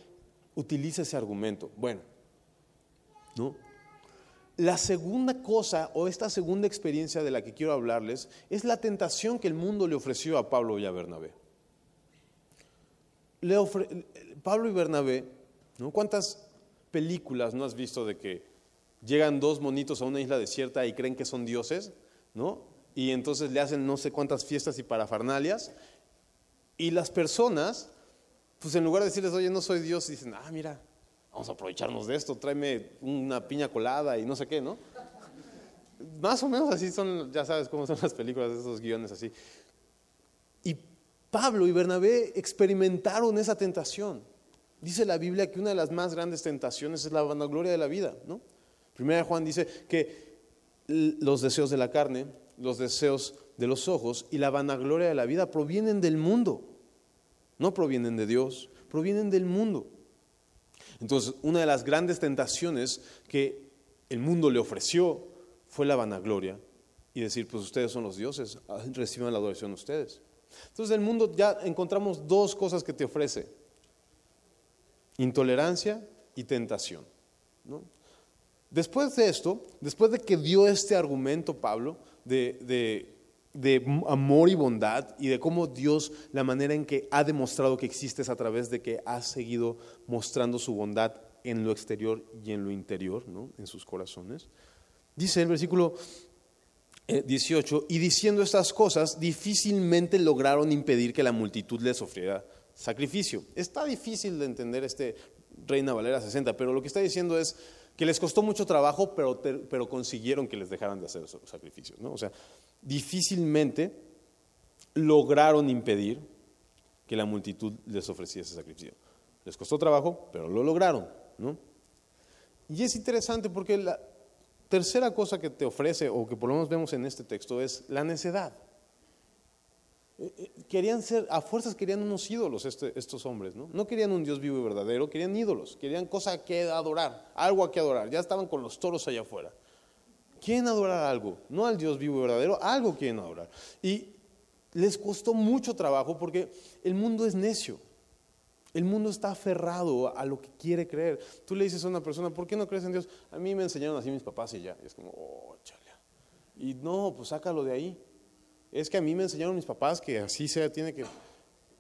utiliza ese argumento. Bueno, ¿no? La segunda cosa o esta segunda experiencia de la que quiero hablarles es la tentación que el mundo le ofreció a Pablo y a Bernabé. Pablo y Bernabé, ¿no? ¿cuántas películas no has visto de que llegan dos monitos a una isla desierta y creen que son dioses? ¿No? Y entonces le hacen no sé cuántas fiestas y parafarnalias. Y las personas, pues en lugar de decirles, oye, no soy Dios, dicen, ah, mira, vamos a aprovecharnos de esto, tráeme una piña colada y no sé qué, ¿no? Más o menos así son, ya sabes cómo son las películas esos guiones así. Y Pablo y Bernabé experimentaron esa tentación. Dice la Biblia que una de las más grandes tentaciones es la vanagloria de la vida, ¿no? Primera Juan dice que los deseos de la carne, los deseos de los ojos y la vanagloria de la vida provienen del mundo, no provienen de Dios, provienen del mundo. Entonces, una de las grandes tentaciones que el mundo le ofreció fue la vanagloria y decir, pues ustedes son los dioses, ah, reciban la adoración ustedes. Entonces el mundo ya encontramos dos cosas que te ofrece. Intolerancia y tentación. Después de esto, después de que dio este argumento Pablo de, amor y bondad y de cómo Dios, la manera en que ha demostrado que existes a través de que ha seguido mostrando su bondad en lo exterior y en lo interior, en sus corazones. Dice el versículo 18, eh, y diciendo estas cosas, difícilmente lograron impedir que la multitud les ofreciera sacrificio. Está difícil de entender este Reina Valera 60, pero lo que está diciendo es que les costó mucho trabajo, pero, pero consiguieron que les dejaran de hacer sacrificios. ¿no? O sea, difícilmente lograron impedir que la multitud les ofreciese sacrificio. Les costó trabajo, pero lo lograron. ¿no? Y es interesante porque la tercera cosa que te ofrece, o que por lo menos vemos en este texto, es la necedad. Eh, eh, querían ser, a fuerzas querían unos ídolos este, estos hombres, ¿no? No querían un Dios vivo y verdadero, querían ídolos, querían cosa que adorar, algo a que adorar. Ya estaban con los toros allá afuera. Quieren adorar algo, no al Dios vivo y verdadero, algo quieren adorar. Y les costó mucho trabajo porque el mundo es necio. El mundo está aferrado a lo que quiere creer. Tú le dices a una persona, ¿por qué no crees en Dios? A mí me enseñaron así mis papás y ya. Y es como, oh, chale. Y no, pues sácalo de ahí es que a mí me enseñaron mis papás que así sea, tiene que...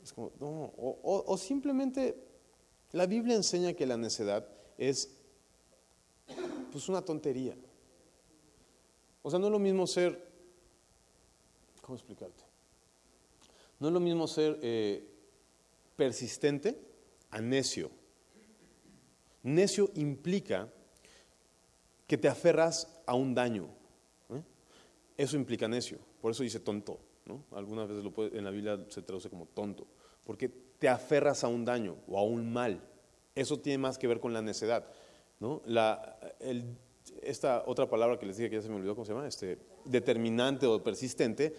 Es como, no, o, simplemente la Biblia enseña que la necedad es pues una tontería. O sea, no es lo mismo ser, ¿cómo explicarte? No es lo mismo ser eh, persistente a necio. Necio implica que te aferras a un daño. ¿eh? Eso implica necio. Por eso dice tonto. ¿no? Algunas veces lo puede, en la Biblia se traduce como tonto. Porque te aferras a un daño o a un mal. Eso tiene más que ver con la necedad. ¿no? Esta otra palabra que les dije que ya se me olvidó, ¿cómo se llama? Este, determinante o persistente,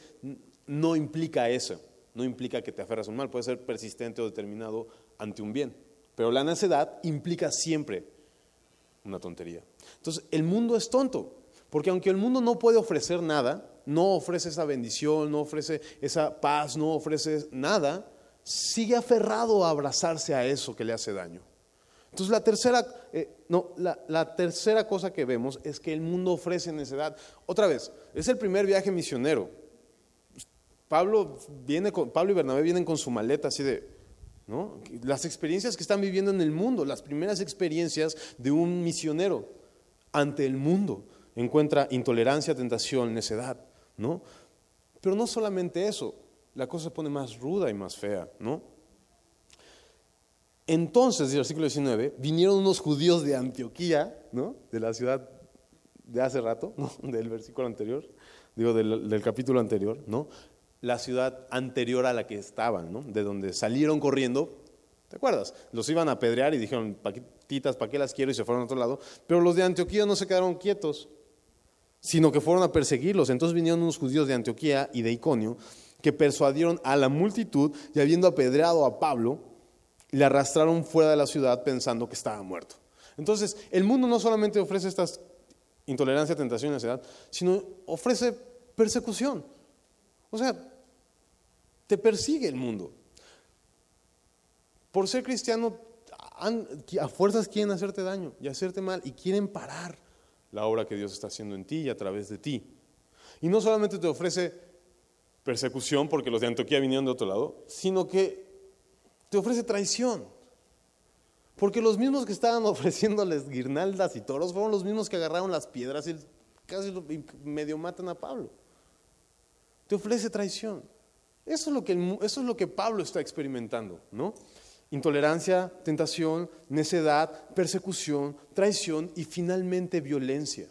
no implica eso. No implica que te aferras a un mal. Puede ser persistente o determinado ante un bien. Pero la necedad implica siempre una tontería. Entonces, el mundo es tonto. Porque aunque el mundo no puede ofrecer nada, no ofrece esa bendición, no ofrece esa paz, no ofrece nada, sigue aferrado a abrazarse a eso que le hace daño. Entonces la tercera, eh, no, la, tercera cosa que vemos es que el mundo ofrece necedad. Otra vez, es el primer viaje misionero. Pablo, viene Pablo y Bernabé vienen con su maleta así de, ¿no? Las experiencias que están viviendo en el mundo, las primeras experiencias de un misionero ante el mundo. Encuentra intolerancia, tentación, necedad. ¿No? Pero no solamente eso, la cosa se pone más ruda y más fea, ¿no? Entonces, el versículo 19, vinieron unos judíos de Antioquía, ¿no? De la ciudad de hace rato. Del versículo anterior, digo, del, capítulo anterior, ¿no? La ciudad anterior a la que estaban, ¿no? De donde salieron corriendo, ¿te acuerdas? Los iban a apedrear y dijeron, paquetitas, ¿para qué las quiero? Y se fueron a otro lado. Pero los de Antioquía no se quedaron quietos, sino que fueron a perseguirlos. Entonces vinieron unos judíos de Antioquía y de Iconio que persuadieron a la multitud y habiendo apedreado a Pablo, le arrastraron fuera de la ciudad pensando que estaba muerto. Entonces, el mundo no solamente ofrece estas intolerancia, tentación y sino ofrece persecución. O sea, te persigue el mundo. Por ser cristiano, a fuerzas quieren hacerte daño y hacerte mal y quieren parar la obra que Dios está haciendo en ti y a través de ti. Y no solamente te ofrece persecución porque los de Antioquía vinieron de otro lado, sino que te ofrece traición. Porque los mismos que estaban ofreciéndoles guirnaldas y toros fueron los mismos que agarraron las piedras y casi medio matan a Pablo. Te ofrece traición. Eso es lo que, eso es lo que Pablo está experimentando, ¿no? Intolerancia, tentación, necedad, persecución, traición y finalmente violencia.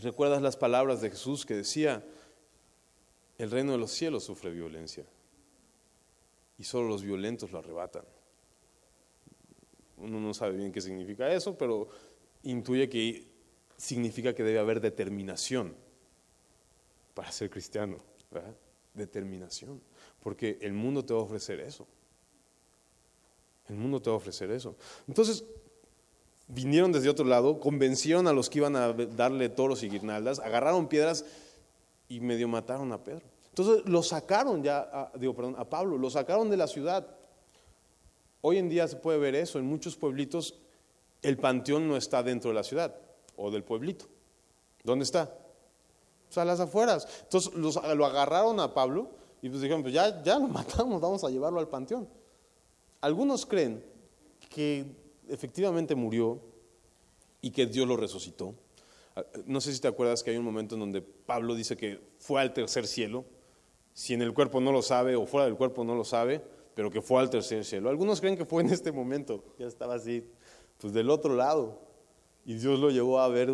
¿Recuerdas las palabras de Jesús que decía, el reino de los cielos sufre violencia y solo los violentos lo arrebatan? Uno no sabe bien qué significa eso, pero intuye que significa que debe haber determinación para ser cristiano. Determinación, porque el mundo te va a ofrecer eso. El mundo te va a ofrecer eso. Entonces, vinieron desde otro lado, convencieron a los que iban a darle toros y guirnaldas, agarraron piedras y medio mataron a Pedro. Entonces lo sacaron ya, digo, perdón, a Pablo, lo sacaron de la ciudad. Hoy en día se puede ver eso, en muchos pueblitos el panteón no está dentro de la ciudad o del pueblito. ¿Dónde está? Pues a las afueras. Entonces lo agarraron a Pablo y pues dijeron, pues ya, ya lo matamos, vamos a llevarlo al panteón. Algunos creen que efectivamente murió y que Dios lo resucitó. Ah, no sé si te acuerdas que hay un momento en donde Pablo dice que fue al tercer cielo si en el cuerpo no lo sabe o fuera del cuerpo no lo sabe, pero que fue al tercer cielo. Algunos creen que fue en este momento, ya estaba así, pues del otro lado. Y Dios lo llevó a ver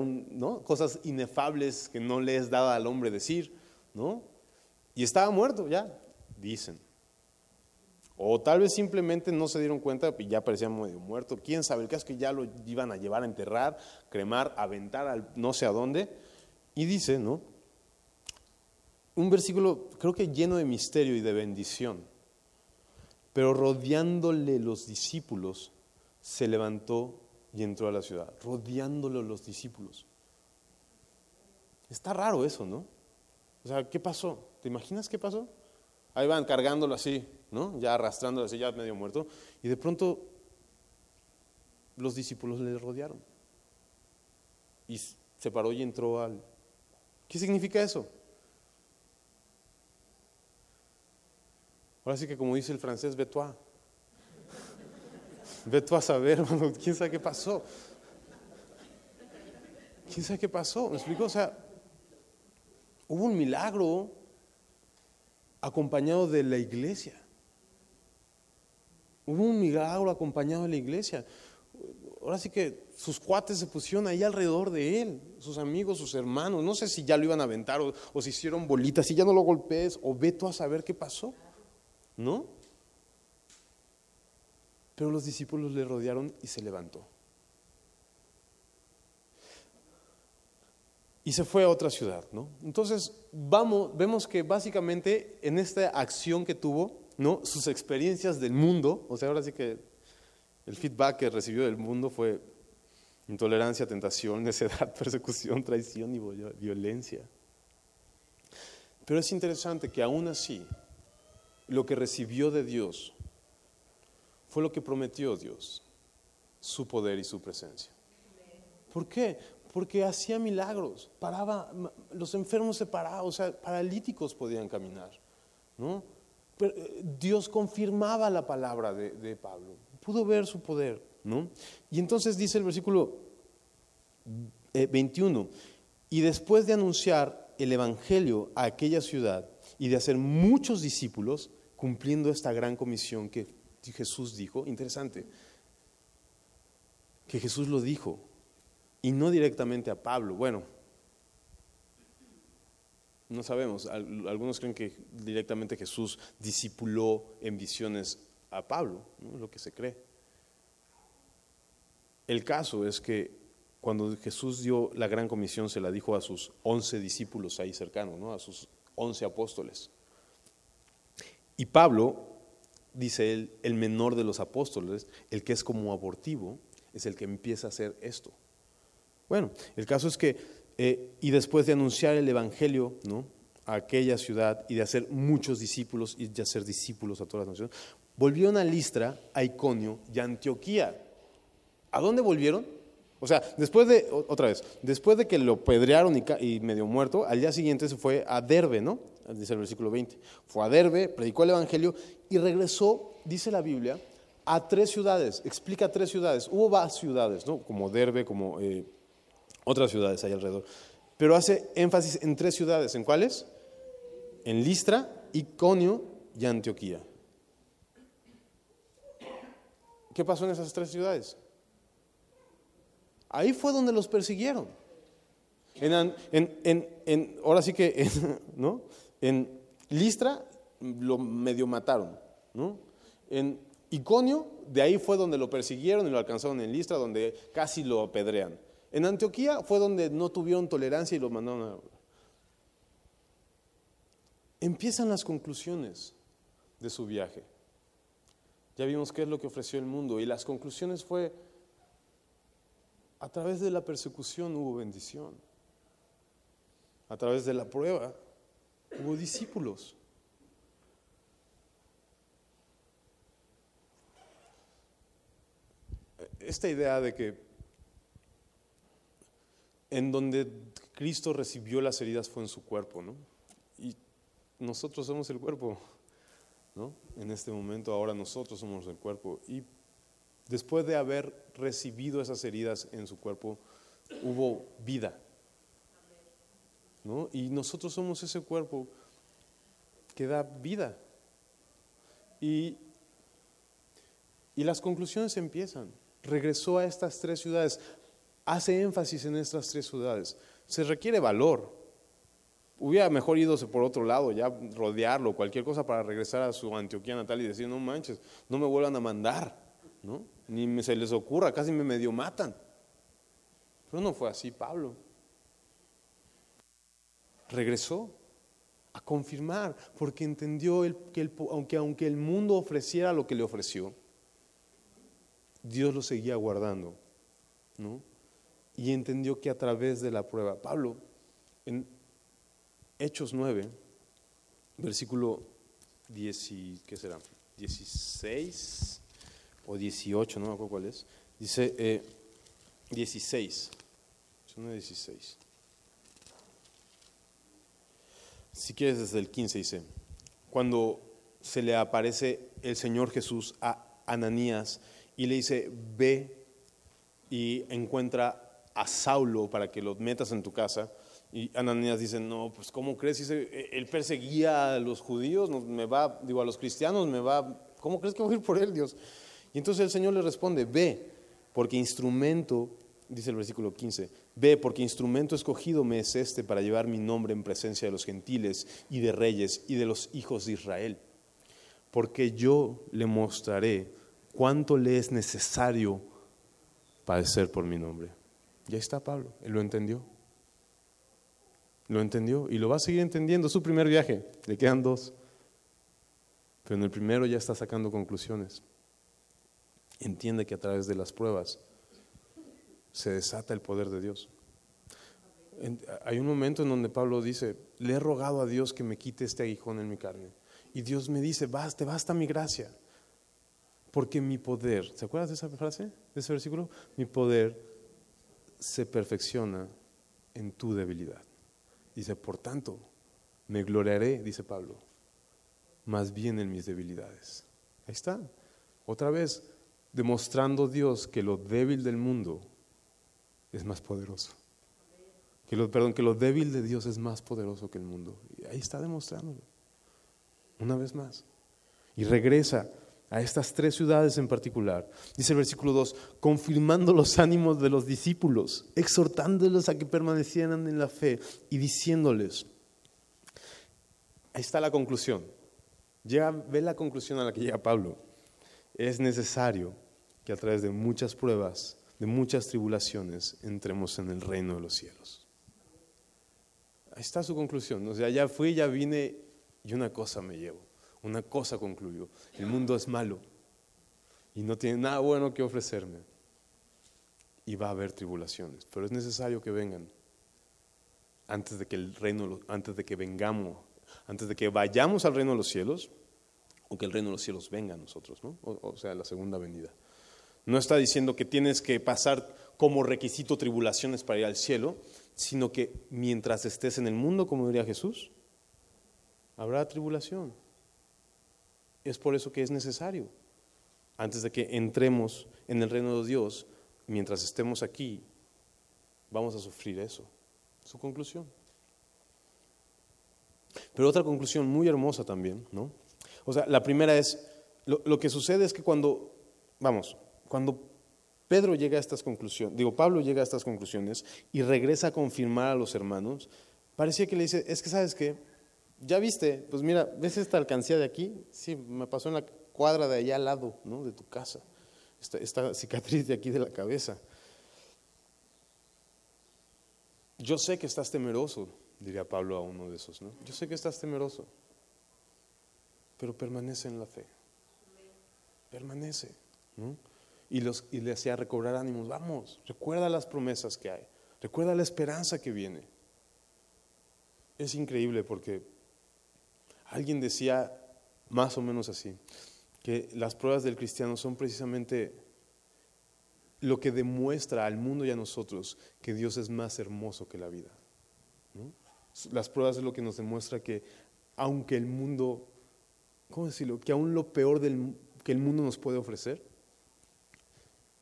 cosas inefables que no le es dada al hombre decir, ¿no? Y estaba muerto ya, dicen. O tal vez simplemente no se dieron cuenta y ya parecía medio muerto. Quién sabe, el caso es que ya lo iban a llevar a enterrar, cremar, aventar al no sé a dónde. Y dice, ¿no? un versículo creo que lleno de misterio y de bendición. Pero rodeándole los discípulos, se levantó y entró a la ciudad, rodeándole los discípulos. Está raro eso, ¿no? O sea, ¿qué pasó? ¿Te imaginas qué pasó? Ahí van cargándolo así, ¿no? Ya arrastrándolo así, ya medio muerto. Y de pronto los discípulos le rodearon. Y se paró y entró al... ¿Qué significa eso? Ahora sí que como dice el francés, ve toi. A saber, quién sabe qué pasó. ¿Quién sabe qué pasó? ¿Me explico? O sea, hubo un milagro acompañado de la iglesia. Hubo un milagro acompañado de la iglesia. Ahora sí que sus cuates se pusieron ahí alrededor de él, sus amigos, sus hermanos. No sé si ya lo iban a aventar o, si hicieron bolitas, si ya no lo golpees o ve tú a saber qué pasó. ¿No? Pero los discípulos le rodearon y se levantó. Y se fue a otra ciudad, ¿no? Entonces, vamos, vemos que básicamente en esta acción que tuvo, ¿no? Sus experiencias del mundo, o sea, ahora sí que el feedback que recibió del mundo fue intolerancia, tentación, necedad, persecución, traición y violencia. Pero es interesante que aún así, lo que recibió de Dios fue lo que prometió Dios, su poder y su presencia. ¿Por qué? Porque hacía milagros, paraba, los enfermos se paraban, o sea, paralíticos podían caminar, ¿no? Eh, Dios confirmaba la palabra de, Pablo, pudo ver su poder, ¿no? Y entonces dice el versículo 21, eh, y después de anunciar el Evangelio a aquella ciudad, y de hacer muchos discípulos cumpliendo esta gran comisión que Jesús dijo. Interesante, que Jesús lo dijo y no directamente a Pablo. Bueno, no sabemos, algunos creen que directamente Jesús discipuló en visiones a Pablo, ¿no? lo que se cree. El caso es que cuando Jesús dio la gran comisión se la dijo a sus once discípulos ahí cercanos, ¿no? a sus once apóstoles. Y Pablo, dice él, el menor de los apóstoles, el que es como abortivo, es el que empieza a hacer esto. Bueno, el caso es que, eh, y después de anunciar el Evangelio ¿no? a aquella ciudad y de hacer muchos discípulos y de hacer discípulos a todas las naciones, volvieron a Listra, a Iconio y a Antioquía. ¿A dónde volvieron? O sea, después de, otra vez, después de que lo pedrearon y, medio muerto, al día siguiente se fue a Derbe, ¿no? Dice el versículo 20. Fue a Derbe, predicó el Evangelio y regresó, dice la Biblia, a tres ciudades. Explica tres ciudades. Hubo varias ciudades, ¿no? Como Derbe, como eh, otras ciudades ahí alrededor. Pero hace énfasis en tres ciudades. ¿En cuáles? En Listra, Iconio y Antioquía. ¿Qué pasó en esas tres ciudades? Ahí fue donde los persiguieron. En, ahora sí que, ¿no? En Listra lo medio mataron, ¿no? En Iconio, de ahí fue donde lo persiguieron y lo alcanzaron en Listra, donde casi lo apedrean. En Antioquía fue donde no tuvieron tolerancia y lo mandaron a... Empiezan las conclusiones de su viaje. Ya vimos qué es lo que ofreció el mundo y las conclusiones fue a través de la persecución hubo bendición. A través de la prueba hubo discípulos. Esta idea de que en donde Cristo recibió las heridas fue en su cuerpo, ¿no? Y nosotros somos el cuerpo, ¿no? En este momento ahora nosotros somos el cuerpo. Y después de haber recibido esas heridas en su cuerpo, hubo vida, ¿no? Y nosotros somos ese cuerpo que da vida. Y, y las conclusiones empiezan. Regresó a estas tres ciudades, hace énfasis en estas tres ciudades. Se requiere valor. Hubiera mejor ido por otro lado, ya rodearlo, cualquier cosa para regresar a su Antioquía natal y decir, no manches, no me vuelvan a mandar, ¿no? Ni se les ocurra, casi me medio matan. Pero no fue así Pablo. Regresó a confirmar, porque entendió que aunque, aunque el mundo ofreciera lo que le ofreció, Dios lo seguía guardando, ¿no? Y entendió que a través de la prueba, Pablo, en Hechos 9, versículo 10, ¿qué será? 16 o 18, no me acuerdo cuál es, dice eh, 16, 16. Si quieres desde el 15 dice, cuando se le aparece el Señor Jesús a Ananías y le dice, ve y encuentra a Saulo para que lo metas en tu casa. Y Ananías dice, no, pues ¿cómo crees? Dice, él perseguía a los judíos, me va, digo, a los cristianos, me va, ¿cómo crees que voy a ir por él, Dios? Y entonces el Señor le responde, ve, porque instrumento dice el versículo 15, ve porque instrumento escogido me es este para llevar mi nombre en presencia de los gentiles y de reyes y de los hijos de Israel, porque yo le mostraré cuánto le es necesario padecer por mi nombre. Ya está Pablo, él lo entendió. Lo entendió y lo va a seguir entendiendo. su primer viaje, le quedan dos. Pero en el primero ya está sacando conclusiones. Entiende que a través de las pruebas se desata el poder de Dios. hay un momento en donde Pablo dice, le he rogado a Dios que me quite este aguijón en mi carne. Y Dios me dice, basta, basta mi gracia. Porque mi poder, ¿se acuerdas de esa frase, de ese versículo? Mi poder se perfecciona en tu debilidad. Dice, por tanto, me gloriaré, dice Pablo, más bien en mis debilidades. Ahí está. Otra vez, demostrando Dios que lo débil del mundo es más poderoso. Que lo, perdón, que lo débil de Dios es más poderoso que el mundo. Y ahí está demostrándolo. Una vez más. Y regresa a estas tres ciudades en particular. Dice el versículo 2, confirmando los ánimos de los discípulos, exhortándolos a que permanecieran en la fe y diciéndoles, ahí está la conclusión. Ve la conclusión a la que llega Pablo. Es necesario que a través de muchas pruebas de muchas tribulaciones entremos en el reino de los cielos. Ahí está su conclusión. O sea, ya fui, ya vine y una cosa me llevo, una cosa concluyo. El mundo es malo y no tiene nada bueno que ofrecerme. Y va a haber tribulaciones, pero es necesario que vengan antes de que el reino, antes de que vengamos, antes de que vayamos al reino de los cielos, o que el reino de los cielos venga a nosotros, ¿no? o sea, la segunda venida. No está diciendo que tienes que pasar como requisito tribulaciones para ir al cielo, sino que mientras estés en el mundo, como diría Jesús, habrá tribulación. Es por eso que es necesario, antes de que entremos en el reino de Dios, mientras estemos aquí, vamos a sufrir eso. Su conclusión. Pero otra conclusión muy hermosa también, ¿no? O sea, la primera es, lo, que sucede es que cuando, vamos, cuando Pedro llega a estas conclusiones, digo, Pablo llega a estas conclusiones y regresa a confirmar a los hermanos, parecía que le dice, es que sabes qué, ya viste, pues mira, ¿ves esta alcancía de aquí? Sí, me pasó en la cuadra de allá al lado, ¿no? De tu casa, esta, cicatriz de aquí de la cabeza. Yo sé que estás temeroso, diría Pablo a uno de esos, ¿no? Yo sé que estás temeroso, pero permanece en la fe. Permanece, ¿no? y, los, y le hacía recobrar ánimos. Vamos, recuerda las promesas que hay, recuerda la esperanza que viene. Es increíble porque Alguien decía más o menos así, que las pruebas del cristiano son precisamente lo que demuestra al mundo y a nosotros que Dios es más hermoso que la vida. Las pruebas es lo que nos demuestra que aunque el mundo, ¿cómo decirlo? Que aún lo peor que el mundo nos puede ofrecer,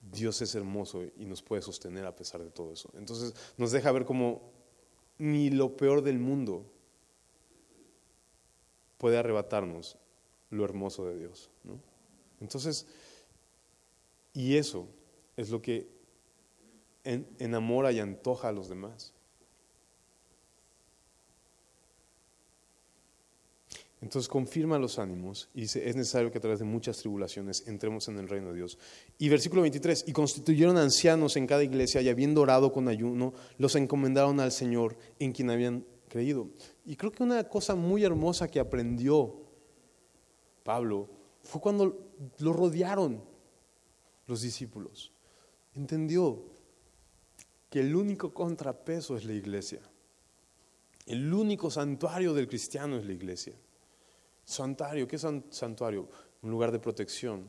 Dios es hermoso y nos puede sostener a pesar de todo eso. Entonces nos deja ver como ni lo peor del mundo puede arrebatarnos lo hermoso de Dios. Entonces, y eso es lo que enamora y antoja a los demás. Entonces confirma los ánimos y dice, es necesario que a través de muchas tribulaciones entremos en el reino de Dios. Y versículo 23, y constituyeron ancianos en cada iglesia y habiendo orado con ayuno, los encomendaron al Señor en quien habían creído. Y creo que una cosa muy hermosa que aprendió Pablo fue cuando lo rodearon los discípulos. Entendió que el único contrapeso es la iglesia. El único santuario del cristiano es la iglesia. Santuario, ¿qué es santuario? Un lugar de protección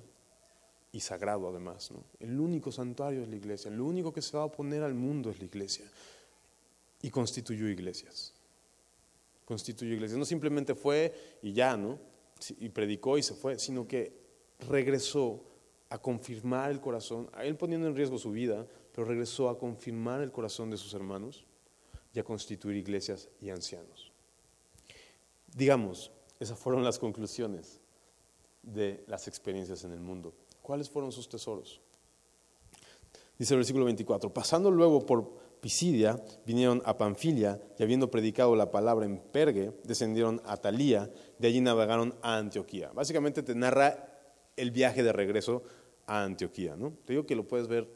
y sagrado además. ¿no? El único santuario es la iglesia, el único que se va a oponer al mundo es la iglesia. Y constituyó iglesias. Constituyó iglesias. No simplemente fue y ya, ¿no? Y predicó y se fue, sino que regresó a confirmar el corazón, a él poniendo en riesgo su vida, pero regresó a confirmar el corazón de sus hermanos y a constituir iglesias y ancianos. Digamos, esas fueron las conclusiones de las experiencias en el mundo. ¿Cuáles fueron sus tesoros? Dice el versículo 24, pasando luego por Pisidia, vinieron a Panfilia y habiendo predicado la palabra en Pergue, descendieron a Talía, de allí navegaron a Antioquía. Básicamente te narra el viaje de regreso a Antioquía. ¿no? Te digo que lo puedes ver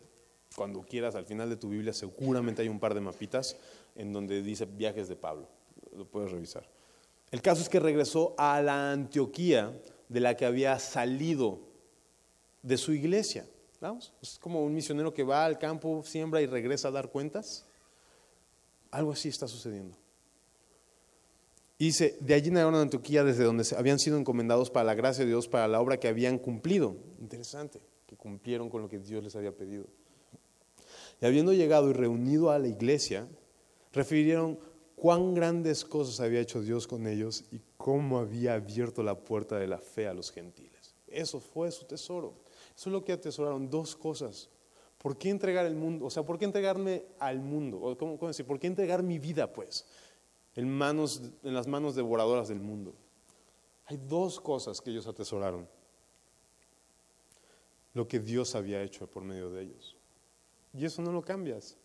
cuando quieras, al final de tu Biblia seguramente hay un par de mapitas en donde dice viajes de Pablo. Lo puedes revisar. El caso es que regresó a la Antioquía de la que había salido de su iglesia. ¿Vamos? Es como un misionero que va al campo, siembra y regresa a dar cuentas. Algo así está sucediendo. Dice, de allí navegaron a Antioquía desde donde habían sido encomendados para la gracia de Dios, para la obra que habían cumplido. Interesante, que cumplieron con lo que Dios les había pedido. Y habiendo llegado y reunido a la iglesia, refirieron cuán grandes cosas había hecho Dios con ellos y cómo había abierto la puerta de la fe a los gentiles. Eso fue su tesoro. Eso es lo que atesoraron, dos cosas. ¿Por qué entregar el mundo? O sea, ¿por qué entregarme al mundo? ¿cómo, decir? ¿Por qué entregar mi vida, pues, en, manos, en las manos devoradoras del mundo? Hay dos cosas que ellos atesoraron. Lo que Dios había hecho por medio de ellos. Y eso no lo cambias.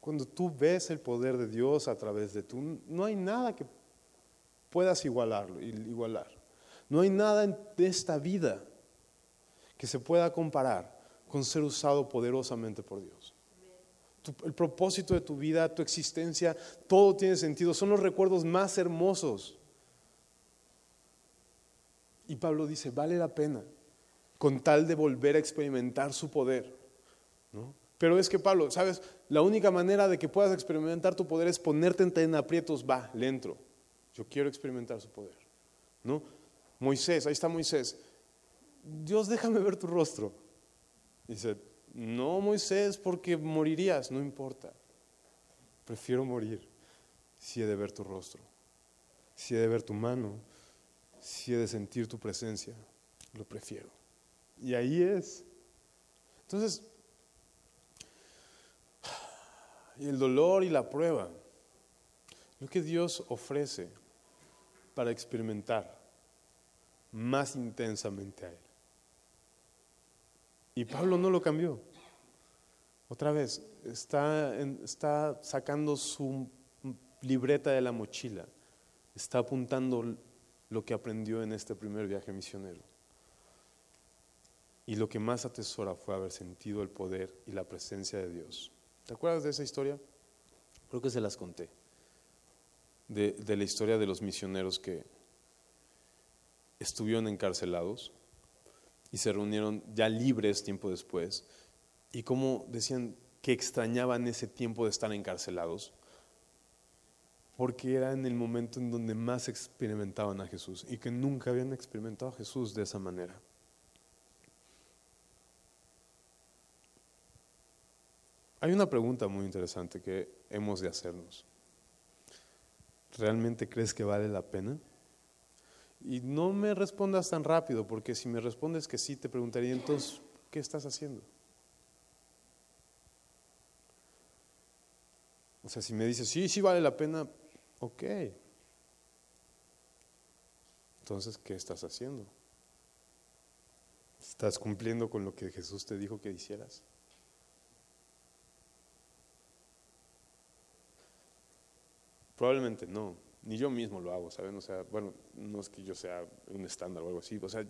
Cuando tú ves el poder de Dios a través de tú, no hay nada que puedas igualarlo, igualar. No hay nada en esta vida que se pueda comparar con ser usado poderosamente por Dios. el propósito de tu vida, tu existencia, todo tiene sentido. Son los recuerdos más hermosos. Y Pablo dice, vale la pena con tal de volver a experimentar su poder. ¿no? Pero es que Pablo, ¿sabes? La única manera de que puedas experimentar tu poder es ponerte en aprietos. Va, le entro. Yo quiero experimentar su poder. ¿No? Moisés, ahí está Moisés. Dios, déjame ver tu rostro. Dice, no Moisés, porque morirías, no importa. Prefiero morir si he de ver tu rostro, si he de ver tu mano, si he de sentir tu presencia. Lo prefiero. Y ahí es. Entonces, y el dolor y la prueba, lo que Dios ofrece para experimentar más intensamente a Él. Y Pablo no lo cambió. Otra vez, está, está sacando su libreta de la mochila, está apuntando lo que aprendió en este primer viaje misionero. Y lo que más atesora fue haber sentido el poder y la presencia de Dios ¿Te acuerdas de esa historia? Creo que se las conté. De, la historia de los misioneros que estuvieron encarcelados y se reunieron ya libres tiempo después y cómo decían que extrañaban ese tiempo de estar encarcelados. porque era en el momento en donde más experimentaban a Jesús y que nunca habían experimentado a Jesús de esa manera. Hay una pregunta muy interesante que hemos de hacernos. ¿Realmente crees que vale la pena? Y no me respondas tan rápido, porque si me respondes que sí, te preguntaría entonces, ¿qué estás haciendo? O sea, si me dices, sí, sí vale la pena, ok. Entonces, ¿qué estás haciendo? ¿Estás cumpliendo con lo que Jesús te dijo que hicieras? Probablemente no, ni yo mismo lo hago, ¿saben? O sea, bueno, no es que yo sea un estándar o algo así, o sea,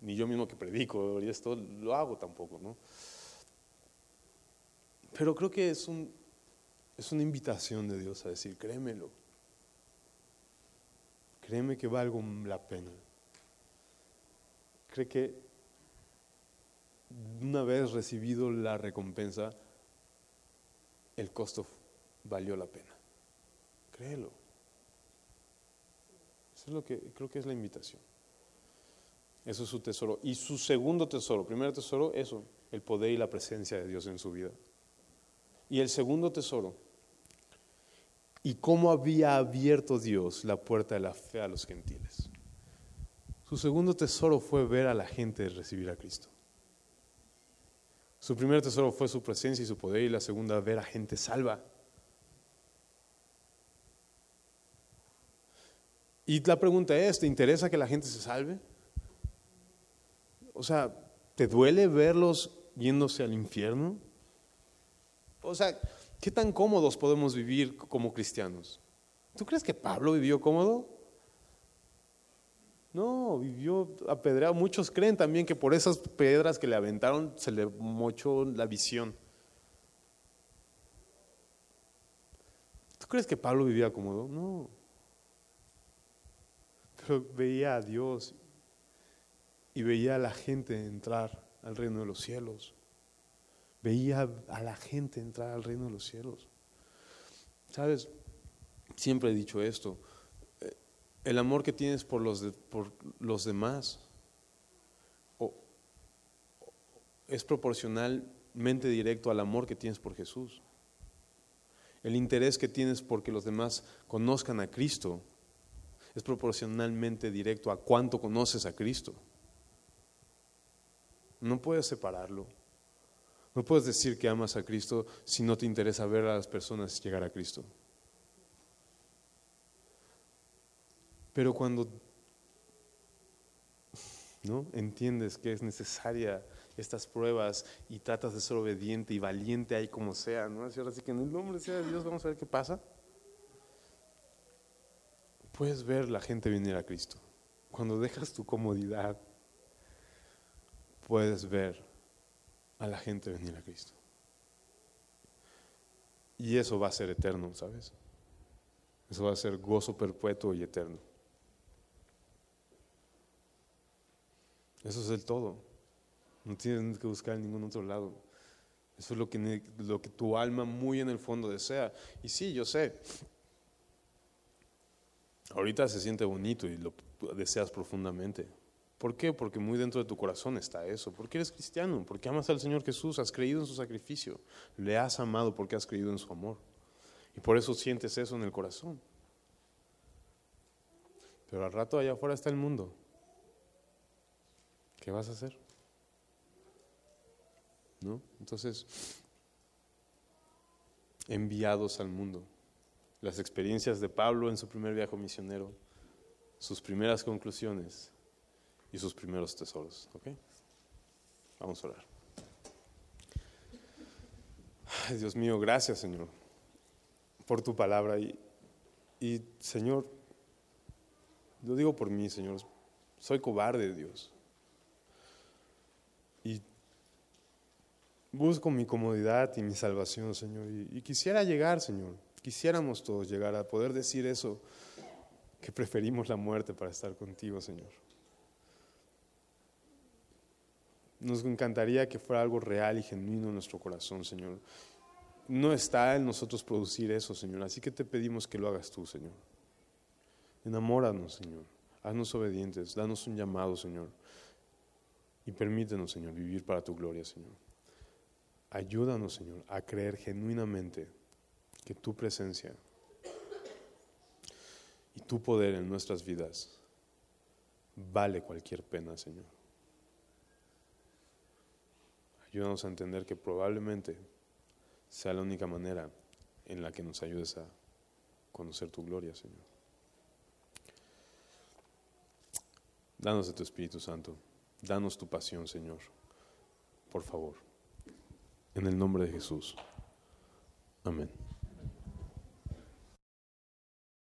ni yo mismo que predico y esto lo hago tampoco, ¿no? Pero creo que es, un, es una invitación de Dios a decir, créemelo, créeme que valgo la pena. Cree que una vez recibido la recompensa, el costo valió la pena. Créelo. Eso es lo que creo que es la invitación. Eso es su tesoro. Y su segundo tesoro, primer tesoro, eso, el poder y la presencia de Dios en su vida. Y el segundo tesoro, y cómo había abierto Dios la puerta de la fe a los gentiles. Su segundo tesoro fue ver a la gente recibir a Cristo. Su primer tesoro fue su presencia y su poder, y la segunda, ver a gente salva. Y la pregunta es, ¿te interesa que la gente se salve? O sea, ¿te duele verlos yéndose al infierno? O sea, ¿qué tan cómodos podemos vivir como cristianos? ¿Tú crees que Pablo vivió cómodo? No, vivió apedreado. Muchos creen también que por esas piedras que le aventaron se le mochó la visión. ¿Tú crees que Pablo vivía cómodo? No veía a Dios y veía a la gente entrar al reino de los cielos. Veía a la gente entrar al reino de los cielos. ¿Sabes? Siempre he dicho esto. Eh, el amor que tienes por los, por los demás es proporcionalmente directo al amor que tienes por Jesús. El interés que tienes porque los demás conozcan a Cristo es proporcionalmente directo a cuánto conoces a Cristo. No puedes separarlo. No puedes decir que amas a Cristo si no te interesa ver a las personas llegar a Cristo. Pero cuando ¿no? entiendes que es necesaria estas pruebas y tratas de ser obediente y valiente ahí como sea, ¿no? Así que en el nombre sea de Dios vamos a ver qué pasa puedes ver la gente venir a Cristo. Cuando dejas tu comodidad, puedes ver a la gente venir a Cristo. Y eso va a ser eterno, ¿sabes? Eso va a ser gozo perpetuo y eterno. Eso es el todo. No tienes que buscar en ningún otro lado. Eso es lo que, lo que tu alma muy en el fondo desea. Y sí, yo sé, Ahorita se siente bonito y lo deseas profundamente. ¿Por qué? Porque muy dentro de tu corazón está eso. Porque eres cristiano, porque amas al Señor Jesús, has creído en su sacrificio, le has amado porque has creído en su amor. Y por eso sientes eso en el corazón. Pero al rato allá afuera está el mundo. ¿Qué vas a hacer? ¿No? Entonces, enviados al mundo las experiencias de Pablo en su primer viaje misionero, sus primeras conclusiones y sus primeros tesoros. ¿Ok? Vamos a orar. Dios mío, gracias Señor por tu palabra y, y Señor, lo digo por mí, Señor, soy cobarde, Dios. Y busco mi comodidad y mi salvación, Señor. y quisiera llegar, Señor, Quisiéramos todos llegar a poder decir eso, que preferimos la muerte para estar contigo, Señor. Nos encantaría que fuera algo real y genuino en nuestro corazón, Señor. no está en nosotros producir eso, Señor. Así que te pedimos que lo hagas tú, Señor. Enamóranos, Señor. Haznos obedientes. Danos un llamado, Señor. Y permítenos, Señor, vivir para tu gloria, Señor. Ayúdanos, Señor, a creer genuinamente que tu presencia y tu poder en nuestras vidas vale cualquier pena, Señor. Ayúdanos a entender que probablemente sea la única manera en la que nos ayudes a conocer tu gloria, Señor. Danos de tu Espíritu Santo, danos tu pasión, Señor, por favor. En el nombre de Jesús. Amén.